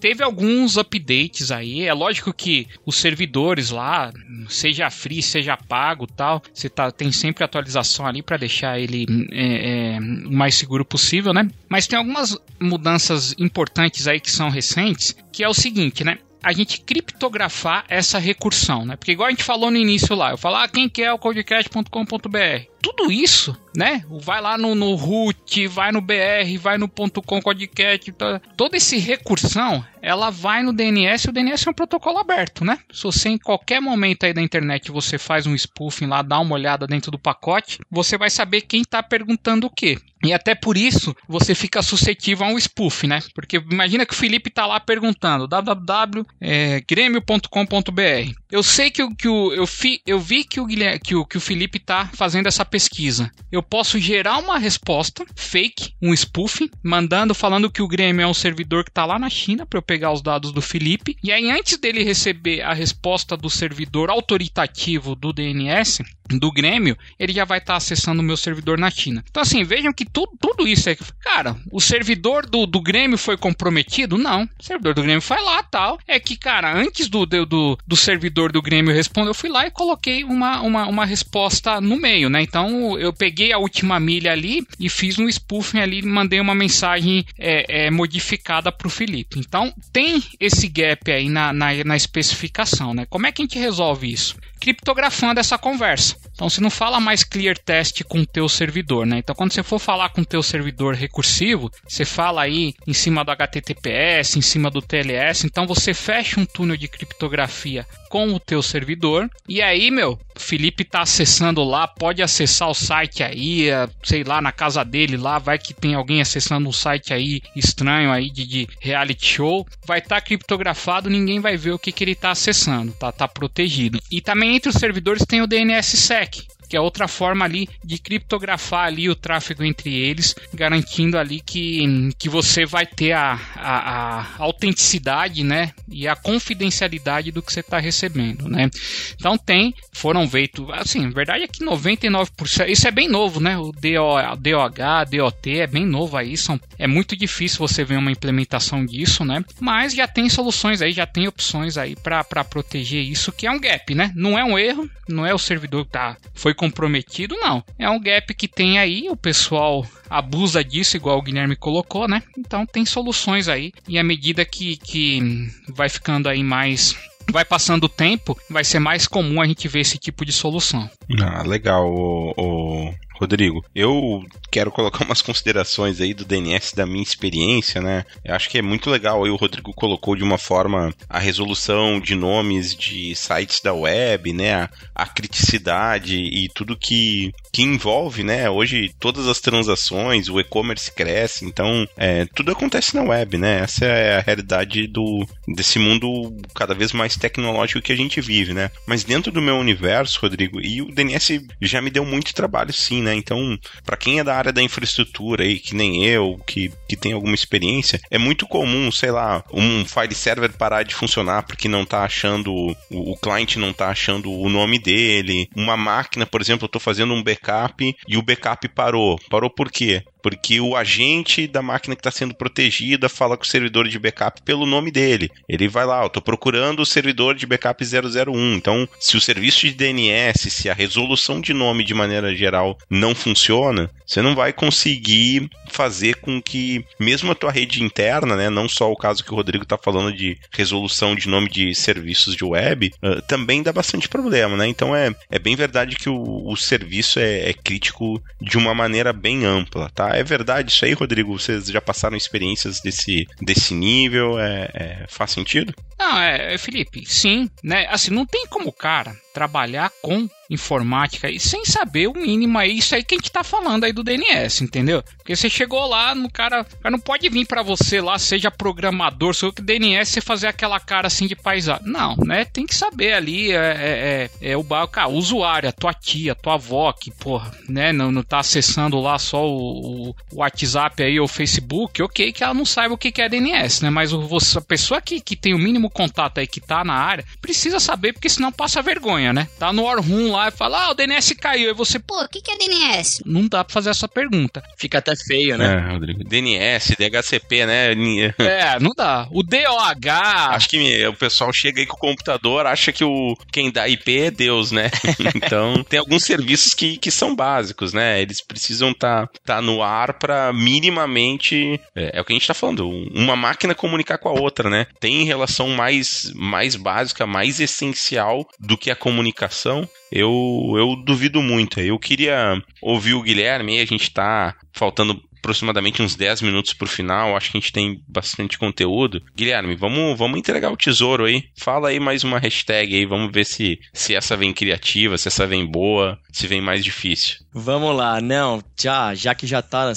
Teve alguns updates aí, é lógico que os servidores lá, seja free, seja pago tal, você tá, tem sempre atualização ali para deixar ele é, é, o mais seguro possível, né? Mas tem algumas mudanças importantes aí que são recentes, que é o seguinte, né? a gente criptografar essa recursão, né? Porque igual a gente falou no início lá, eu falar ah, quem quer o codecast.com.br. Tudo isso, né? Vai lá no, no root, vai no BR, vai no .com codecast, tá? toda esse recursão, ela vai no DNS, o DNS é um protocolo aberto, né? Se você em qualquer momento aí da internet você faz um spoofing lá, dá uma olhada dentro do pacote, você vai saber quem está perguntando o quê. E até por isso você fica suscetível a um spoof, né? Porque imagina que o Felipe está lá perguntando www.grêmio.com.br. Eu sei que, o, que o, eu, fi, eu vi que o, Guilherme, que, o, que o Felipe está fazendo essa pesquisa. Eu posso gerar uma resposta fake, um spoofing, mandando, falando que o Grêmio é um servidor que está lá na China para eu pegar os dados do Felipe. E aí, antes dele receber a resposta do servidor autoritativo do DNS, do Grêmio, ele já vai estar tá acessando o meu servidor na China. Então, assim, vejam que tudo, tudo isso é. Cara, o servidor do, do Grêmio foi comprometido? Não. O servidor do Grêmio foi lá tal. É que, cara, antes do, do, do servidor do Grêmio responder, eu fui lá e coloquei uma, uma, uma resposta no meio, né? Então, eu peguei a última milha ali e fiz um spoofing ali e mandei uma mensagem é, é, modificada para o Felipe. Então, tem esse gap aí na, na, na especificação, né? Como é que a gente resolve isso? Criptografando essa conversa. Então você não fala mais clear test com o teu servidor, né? Então quando você for falar com o teu servidor recursivo, você fala aí em cima do HTTPS, em cima do TLS, então você fecha um túnel de criptografia com o teu servidor. E aí, meu, Felipe tá acessando lá, pode acessar o site aí, é, sei lá, na casa dele lá, vai que tem alguém acessando um site aí estranho aí de, de reality show, vai estar tá criptografado, ninguém vai ver o que, que ele tá acessando, tá, tá protegido. E também entre os servidores tem o DNSSEC, que é outra forma ali de criptografar ali o tráfego entre eles, garantindo ali que, que você vai ter a, a, a autenticidade, né, e a confidencialidade do que você está recebendo, né. Então tem, foram feitos, assim, a verdade é que 99%, isso é bem novo, né, o DO, DOH, DOT é bem novo aí, são, é muito difícil você ver uma implementação disso, né, mas já tem soluções aí, já tem opções aí para proteger isso, que é um gap, né, não é um erro, não é o servidor que tá, foi comprometido, não. É um gap que tem aí, o pessoal abusa disso, igual o Guilherme colocou, né? Então tem soluções aí. E à medida que, que vai ficando aí mais vai passando o tempo, vai ser mais comum a gente ver esse tipo de solução. Ah, legal, o, o, Rodrigo, eu quero colocar umas considerações aí do DNS da minha experiência, né? Eu acho que é muito legal aí o Rodrigo colocou de uma forma a resolução de nomes de sites da web, né? A, a criticidade e tudo que, que envolve, né? Hoje todas as transações, o e-commerce cresce, então é, tudo acontece na web, né? Essa é a realidade do, desse mundo cada vez mais tecnológico que a gente vive, né? Mas dentro do meu universo, Rodrigo, e o DNS já me deu muito trabalho sim, né? Então, para quem é da área da infraestrutura aí, que nem eu, que, que tem alguma experiência, é muito comum, sei lá, um file server parar de funcionar porque não tá achando, o, o cliente não tá achando o nome dele. Uma máquina, por exemplo, eu tô fazendo um backup e o backup parou. Parou por quê? Porque o agente da máquina que está sendo protegida fala com o servidor de backup pelo nome dele. Ele vai lá, eu estou procurando o servidor de backup 001. Então, se o serviço de DNS, se a resolução de nome de maneira geral não funciona, você não vai conseguir fazer com que, mesmo a tua rede interna, né, não só o caso que o Rodrigo está falando de resolução de nome de serviços de web, uh, também dá bastante problema, né? Então é, é bem verdade que o, o serviço é, é crítico de uma maneira bem ampla, tá? É verdade isso aí, Rodrigo? Vocês já passaram experiências desse, desse nível? É, é, faz sentido? Não, é, Felipe, sim, né? Assim, não tem como o cara trabalhar com informática e sem saber o mínimo aí, isso aí que a gente tá falando aí do DNS, entendeu? Porque você chegou lá, no cara, cara não pode vir para você lá, seja programador, sou que DNS, você fazer aquela cara assim de paisagem. Não, né? Tem que saber ali, é, é, é, é o, cara, o usuário, a tua tia, a tua avó, que, porra, né, não, não tá acessando lá só o, o, WhatsApp aí ou o Facebook, ok, que ela não saiba o que é DNS, né? Mas o, você, a pessoa que, que tem o mínimo contato aí, que tá na área, precisa saber, porque senão passa vergonha, né? Tá no War Room lá e fala, ah, o DNS caiu. E você, pô, o que, que é DNS? Não dá pra fazer essa pergunta. Fica até feio, né? É, Rodrigo. DNS, DHCP, né? É, não dá. O DOH. Acho que o pessoal chega aí com o computador, acha que o quem dá IP é Deus, né? então, tem alguns serviços que, que são básicos, né? Eles precisam estar tá, tá no ar para minimamente. É, é, o que a gente tá falando, uma máquina comunicar com a outra, né? Tem relação mais, mais básica, mais essencial do que a comunicação eu, eu duvido muito. Eu queria ouvir o Guilherme, a gente está faltando aproximadamente uns 10 minutos pro final, acho que a gente tem bastante conteúdo. Guilherme, vamos, vamos entregar o tesouro aí. Fala aí mais uma hashtag aí, vamos ver se, se essa vem criativa, se essa vem boa, se vem mais difícil. Vamos lá, não, já, já que já tá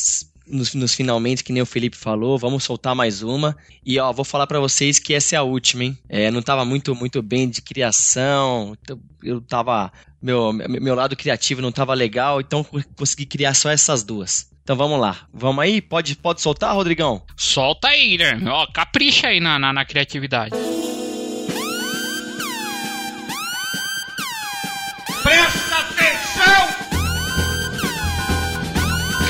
nos, nos finalmente, que nem o Felipe falou, vamos soltar mais uma. E ó, vou falar para vocês que essa é a última, hein? É, não tava muito, muito bem de criação, eu tava. Meu, meu lado criativo não tava legal, então consegui criar só essas duas. Então vamos lá. Vamos aí? Pode, pode soltar, Rodrigão? Solta aí, Guilherme. Ó, capricha aí na, na, na criatividade. Presta atenção!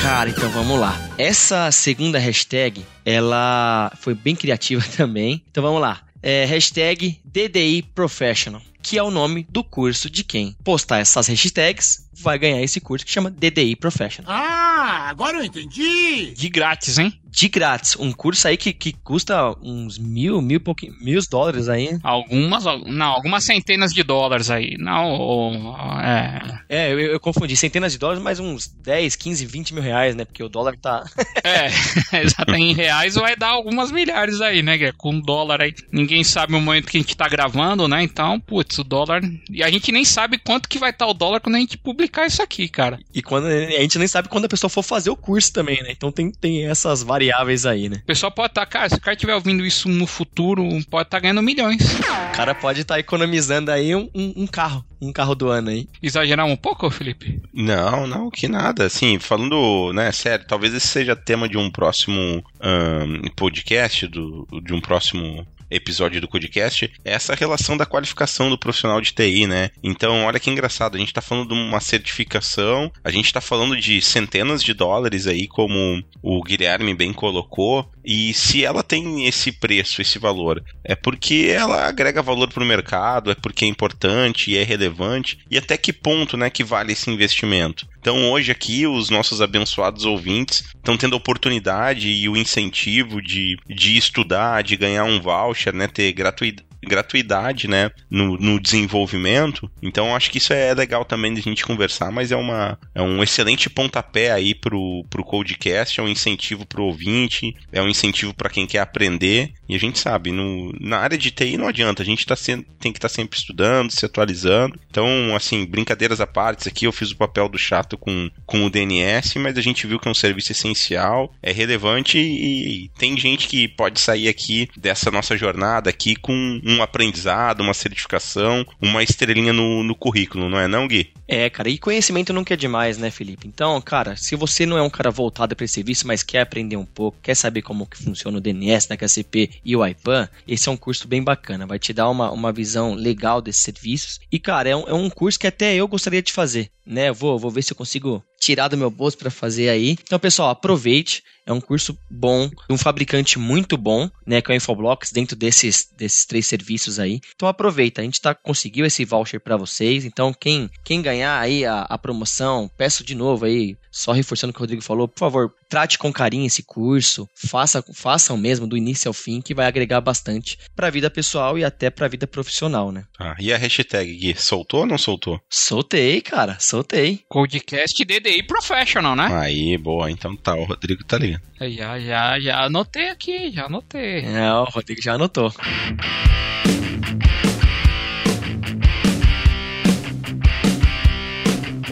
Cara, então vamos lá. Essa segunda hashtag, ela foi bem criativa também. Então vamos lá. É, hashtag DDI Professional, que é o nome do curso de quem postar essas hashtags vai ganhar esse curso que chama DDI Professional. Ah, agora eu entendi! De grátis, hein? De grátis. Um curso aí que, que custa uns mil, mil, pouquinho, mil dólares aí. Algumas, não, algumas centenas de dólares aí. Não, é. É, eu, eu confundi. Centenas de dólares, mais uns 10, 15, 20 mil reais, né? Porque o dólar tá. é, exato. Em reais vai dar algumas milhares aí, né? Com dólar aí. Ninguém sabe o momento que a gente tá gravando, né? Então, putz, o dólar. E a gente nem sabe quanto que vai estar tá o dólar quando a gente publica explicar isso aqui, cara. E quando a gente nem sabe quando a pessoa for fazer o curso também, né? Então tem, tem essas variáveis aí, né? O pessoal pode estar, tá, cara, se o cara estiver ouvindo isso no futuro, pode estar tá ganhando milhões. O cara pode estar tá economizando aí um, um, um, carro, um carro do ano aí. Exagerar um pouco, Felipe? Não, não, que nada. Assim, falando, né, sério, talvez esse seja tema de um próximo um, podcast, do, de um próximo episódio do podcast, é essa relação da qualificação do profissional de TI, né? Então, olha que engraçado, a gente tá falando de uma certificação, a gente tá falando de centenas de dólares aí, como o Guilherme bem colocou, e se ela tem esse preço, esse valor, é porque ela agrega valor para o mercado, é porque é importante e é relevante, e até que ponto, né, que vale esse investimento. Então, hoje aqui, os nossos abençoados ouvintes estão tendo a oportunidade e o incentivo de, de estudar, de ganhar um voucher, né, ter gratuidade gratuidade, né, no, no desenvolvimento. Então acho que isso é legal também de a gente conversar, mas é, uma, é um excelente pontapé aí pro, pro Codecast, é um incentivo pro ouvinte, é um incentivo para quem quer aprender. E a gente sabe, no, na área de TI não adianta, a gente tá tem que estar tá sempre estudando, se atualizando. Então, assim, brincadeiras à parte, aqui eu fiz o papel do chato com, com o DNS, mas a gente viu que é um serviço essencial, é relevante e, e tem gente que pode sair aqui dessa nossa jornada aqui com um aprendizado, uma certificação, uma estrelinha no, no currículo, não é não, Gui? É, cara, e conhecimento nunca é demais, né, Felipe? Então, cara, se você não é um cara voltado para esse serviço, mas quer aprender um pouco, quer saber como que funciona o DNS, né, HCP e o IPAN, esse é um curso bem bacana, vai te dar uma, uma visão legal desses serviços. E, cara, é um, é um curso que até eu gostaria de fazer, né? Vou, vou ver se eu consigo tirar do meu bolso para fazer aí. Então, pessoal, aproveite. É um curso bom, um fabricante muito bom, né, que é o Infoblox, dentro desses, desses três serviços aí. Então aproveita, a gente tá conseguiu esse voucher para vocês. Então quem, quem ganhar aí a, a promoção, peço de novo aí, só reforçando o que o Rodrigo falou, por favor, trate com carinho esse curso, faça, façam mesmo do início ao fim, que vai agregar bastante para a vida pessoal e até para a vida profissional, né? Ah, e a hashtag, Gui, soltou ou não soltou? Soltei, cara, soltei. Codecast DDI Professional, né? Aí, boa, então tá, o Rodrigo tá ligado. Já, já, já anotei aqui, já anotei. É, o Rodrigo já anotou.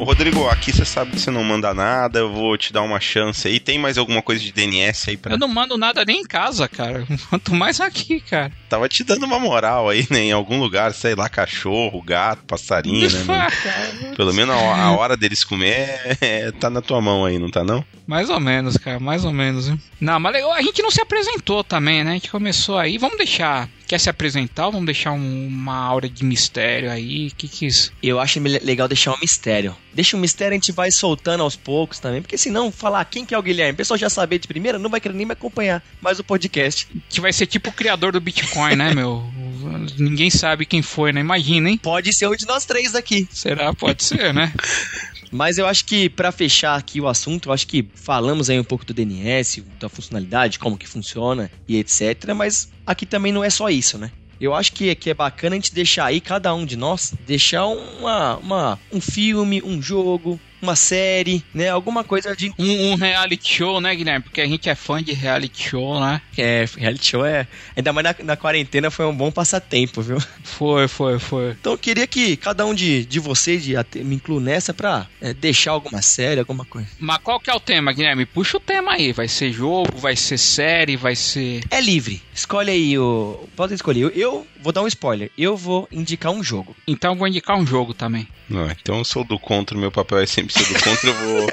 Rodrigo, aqui você sabe que você não manda nada, eu vou te dar uma chance aí. Tem mais alguma coisa de DNS aí pra. Eu não mando nada nem em casa, cara. Quanto mais aqui, cara. Tava te dando uma moral aí, né? Em algum lugar, sei lá, cachorro, gato, passarinho, né? Pelo menos a, hora deles comer é, tá na tua mão aí, não tá não? Mais ou menos, cara, mais ou menos. Hein? Não, mas a gente não se apresentou também, né? A gente começou aí. Vamos deixar Quer se apresentar ou vamos deixar um, uma aura de mistério aí? O que que é isso? Eu acho legal deixar um mistério. Deixa um mistério, a gente vai soltando aos poucos também, porque senão falar quem que é o Guilherme, o pessoal já saber de primeira, não vai querer nem me acompanhar mais o podcast. Que vai ser tipo o criador do Bitcoin, né, meu? Ninguém sabe quem foi, né? Imagina, hein? Pode ser um de nós três aqui. Será? Pode ser, né? Mas eu acho que para fechar aqui o assunto, eu acho que falamos aí um pouco do DNS, da funcionalidade, como que funciona e etc. Mas aqui também não é só isso, né? Eu acho que, que é bacana a gente deixar aí, cada um de nós, deixar uma, uma, um filme, um jogo, uma série, né? Alguma coisa de. Um, um, reality show, né, Guilherme? Porque a gente é fã de reality show, né? É, reality show é. Ainda mais na, na quarentena foi um bom passatempo, viu? Foi, foi, foi. Então eu queria que cada um de, de vocês de, me inclua nessa pra é, deixar alguma série, alguma coisa. Mas qual que é o tema, Guilherme? Puxa o tema aí. Vai ser jogo, vai ser série, vai ser. É livre. Escolhe aí o. Pode escolher. Eu vou dar um spoiler. Eu vou indicar um jogo. Então eu vou indicar um jogo também. Não, então eu sou do contra, meu papel é sempre ser do contra, eu vou,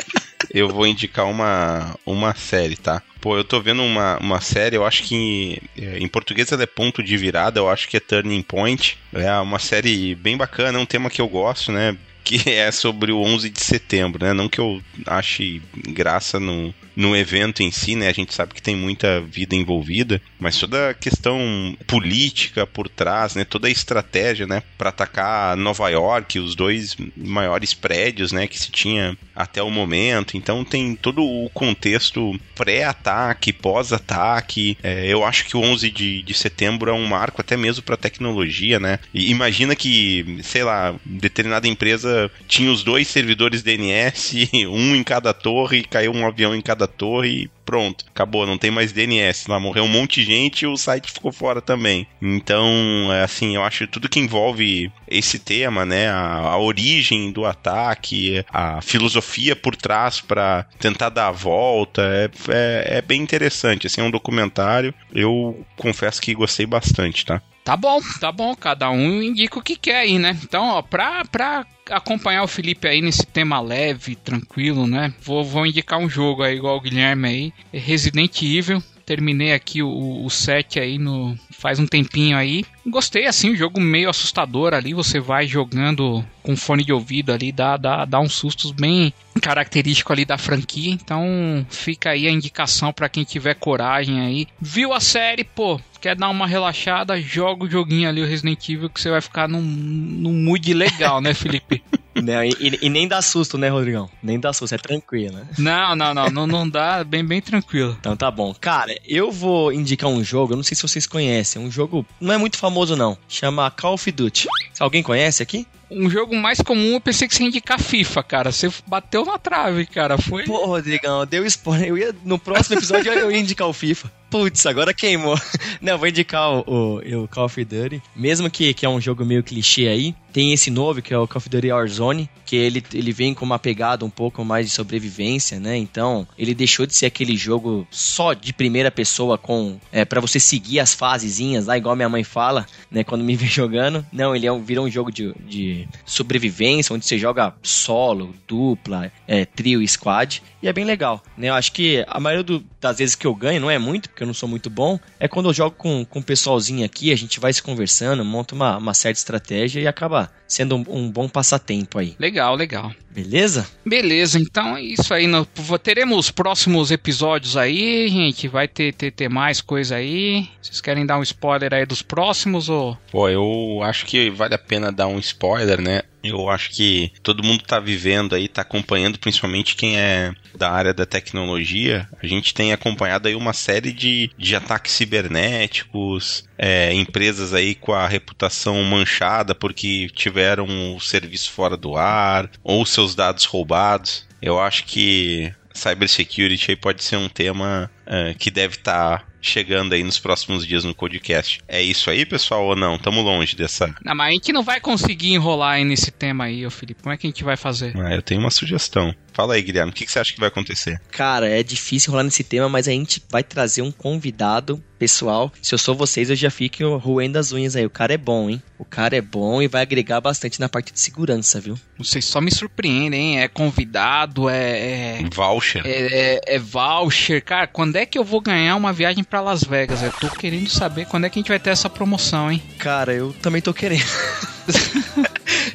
eu vou indicar uma, uma série, tá? Pô, eu tô vendo uma, uma série, eu acho que é, em português ela é ponto de virada, eu acho que é Turning Point. É uma série bem bacana, é um tema que eu gosto, né? Que é sobre o 11 de setembro, né? Não que eu ache graça no, no evento em si, né? A gente sabe que tem muita vida envolvida, mas toda a questão política por trás, né? Toda a estratégia, né? Para atacar Nova York, os dois maiores prédios, né? Que se tinha até o momento. Então tem todo o contexto pré-ataque, pós-ataque. É, eu acho que o 11 de, de setembro é um marco até mesmo para tecnologia, né? E imagina que, sei lá, determinada empresa tinha os dois servidores DNS, um em cada torre, e caiu um avião em cada da torre e pronto, acabou, não tem mais DNS. Lá morreu um monte de gente e o site ficou fora também. Então, é assim, eu acho tudo que envolve esse tema, né, a, a origem do ataque, a filosofia por trás para tentar dar a volta, é, é, é bem interessante. Assim, é um documentário. Eu confesso que gostei bastante, tá? Tá bom, tá bom. Cada um indica o que quer aí, né? Então, ó, pra, pra acompanhar o Felipe aí nesse tema leve, tranquilo, né? Vou, vou indicar um jogo aí, igual o Guilherme aí. Resident Evil. Terminei aqui o, o set aí no faz um tempinho aí. Gostei assim, o jogo meio assustador ali, você vai jogando com fone de ouvido ali, dá, dá, dá uns sustos bem característico ali da franquia. Então fica aí a indicação para quem tiver coragem aí. Viu a série, pô, quer dar uma relaxada, joga o joguinho ali, o Resident Evil, que você vai ficar num, num mood legal, né, Felipe? Não, e, e, nem dá susto, né, Rodrigão? Nem dá susto, é tranquilo, né? Não, não, não, não, não dá, bem, bem tranquilo. Então tá bom. Cara, eu vou indicar um jogo, eu não sei se vocês conhecem, um jogo não é muito famoso não, chama Call of Duty. Alguém conhece aqui? Um jogo mais comum, eu pensei que você ia indicar FIFA, cara. Você bateu na trave, cara. Foi. Pô, Rodrigão, deu spoiler. Eu ia, no próximo episódio eu ia indicar o FIFA. Putz, agora queimou. Não, vou indicar o, o, o, Call of Duty. Mesmo que, que é um jogo meio clichê aí, tem esse novo que é o Call of Duty Warzone, que ele, ele vem com uma pegada um pouco mais de sobrevivência, né? Então, ele deixou de ser aquele jogo só de primeira pessoa com é, para você seguir as fasezinhas lá, igual minha mãe fala, né? Quando me vê jogando. Não, ele é um, virou um jogo de, de sobrevivência, onde você joga solo, dupla, é, trio e squad. E é bem legal, né? Eu acho que a maioria do, das vezes que eu ganho, não é muito, porque eu não sou muito bom, é quando eu jogo com, com o pessoalzinho aqui, a gente vai se conversando, monta uma, uma certa estratégia e acaba sendo um, um bom passatempo aí. Legal, legal. Beleza? Beleza, então é isso aí. No, teremos próximos episódios aí, gente. Vai ter, ter, ter mais coisa aí. Vocês querem dar um spoiler aí dos próximos ou. Pô, eu acho que vale a pena dar um spoiler, né? Eu acho que todo mundo está vivendo aí, está acompanhando, principalmente quem é da área da tecnologia. A gente tem acompanhado aí uma série de, de ataques cibernéticos, é, empresas aí com a reputação manchada porque tiveram o serviço fora do ar ou seus dados roubados. Eu acho que cybersecurity aí pode ser um tema é, que deve estar tá chegando aí nos próximos dias no podcast. É isso aí, pessoal, ou não? Tamo longe dessa. Não, mas a gente não vai conseguir enrolar aí nesse tema aí, ô Felipe. Como é que a gente vai fazer? Ah, eu tenho uma sugestão. Fala aí, Guilherme, o que, que você acha que vai acontecer? Cara, é difícil rolar nesse tema, mas a gente vai trazer um convidado pessoal. Se eu sou vocês, eu já fico roendo as unhas aí. O cara é bom, hein? O cara é bom e vai agregar bastante na parte de segurança, viu? Vocês só me surpreendem, hein? É convidado, é. é voucher. É, é, é, voucher. Cara, quando é que eu vou ganhar uma viagem para Las Vegas? Eu tô querendo saber quando é que a gente vai ter essa promoção, hein? Cara, eu também tô querendo.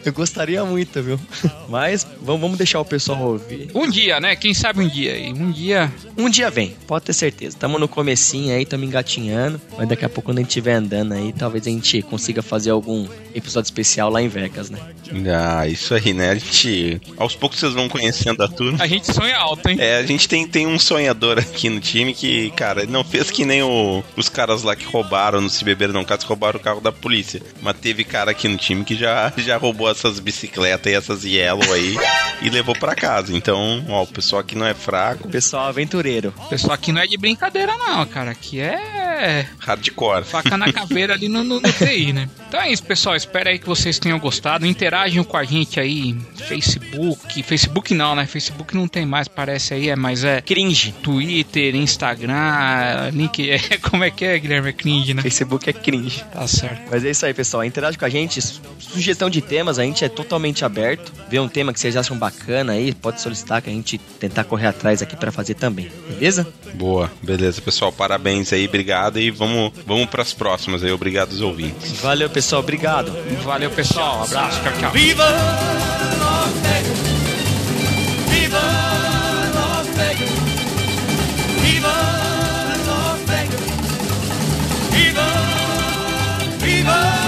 Eu gostaria muito, viu? Mas vamos deixar o pessoal ouvir. Um dia, né? Quem sabe um dia aí. Um dia. Um dia vem, pode ter certeza. Tamo no comecinho aí, tamo engatinhando. Mas daqui a pouco, quando a gente estiver andando aí, talvez a gente consiga fazer algum episódio especial lá em Vegas, né? Ah, isso aí, né? A gente. Aos poucos vocês vão conhecendo a turma. A gente sonha alto, hein? É, a gente tem, tem um sonhador aqui no time que, cara, não fez que nem o, os caras lá que roubaram no Se Beber Não Caso, roubaram o carro da polícia. Mas teve cara aqui no time que já, já roubou essas bicicletas e essas Yellow aí e levou para casa. Então, ó, o pessoal aqui não é fraco. Pessoal aventureiro. O pessoal aqui não é de brincadeira, não, cara. Aqui é. Hardcore. Faca na caveira ali no, no, no TI, né? Então é isso, pessoal. Espero aí que vocês tenham gostado. Interajam com a gente aí. Facebook. Facebook não, né? Facebook não tem mais, parece aí, é, mas é. Cringe. Twitter, Instagram, link. É, como é que é, Guilherme? É cringe, né? Facebook é cringe. Tá certo. Mas é isso aí, pessoal. Interage com a gente. Sugestão de temas, a gente é totalmente aberto. Vê um tema que vocês acham bacana aí, pode solicitar que a gente tentar correr atrás aqui para fazer também. Beleza? Boa, beleza, pessoal. Parabéns aí, obrigado e vamos, vamos para as próximas aí. Obrigado aos ouvintes. Valeu, pessoal. Obrigado. Valeu, pessoal. Um abraço. Tchau, tchau. Viva Las Vegas. Viva Las Vegas. Viva Las Vegas. Viva, viva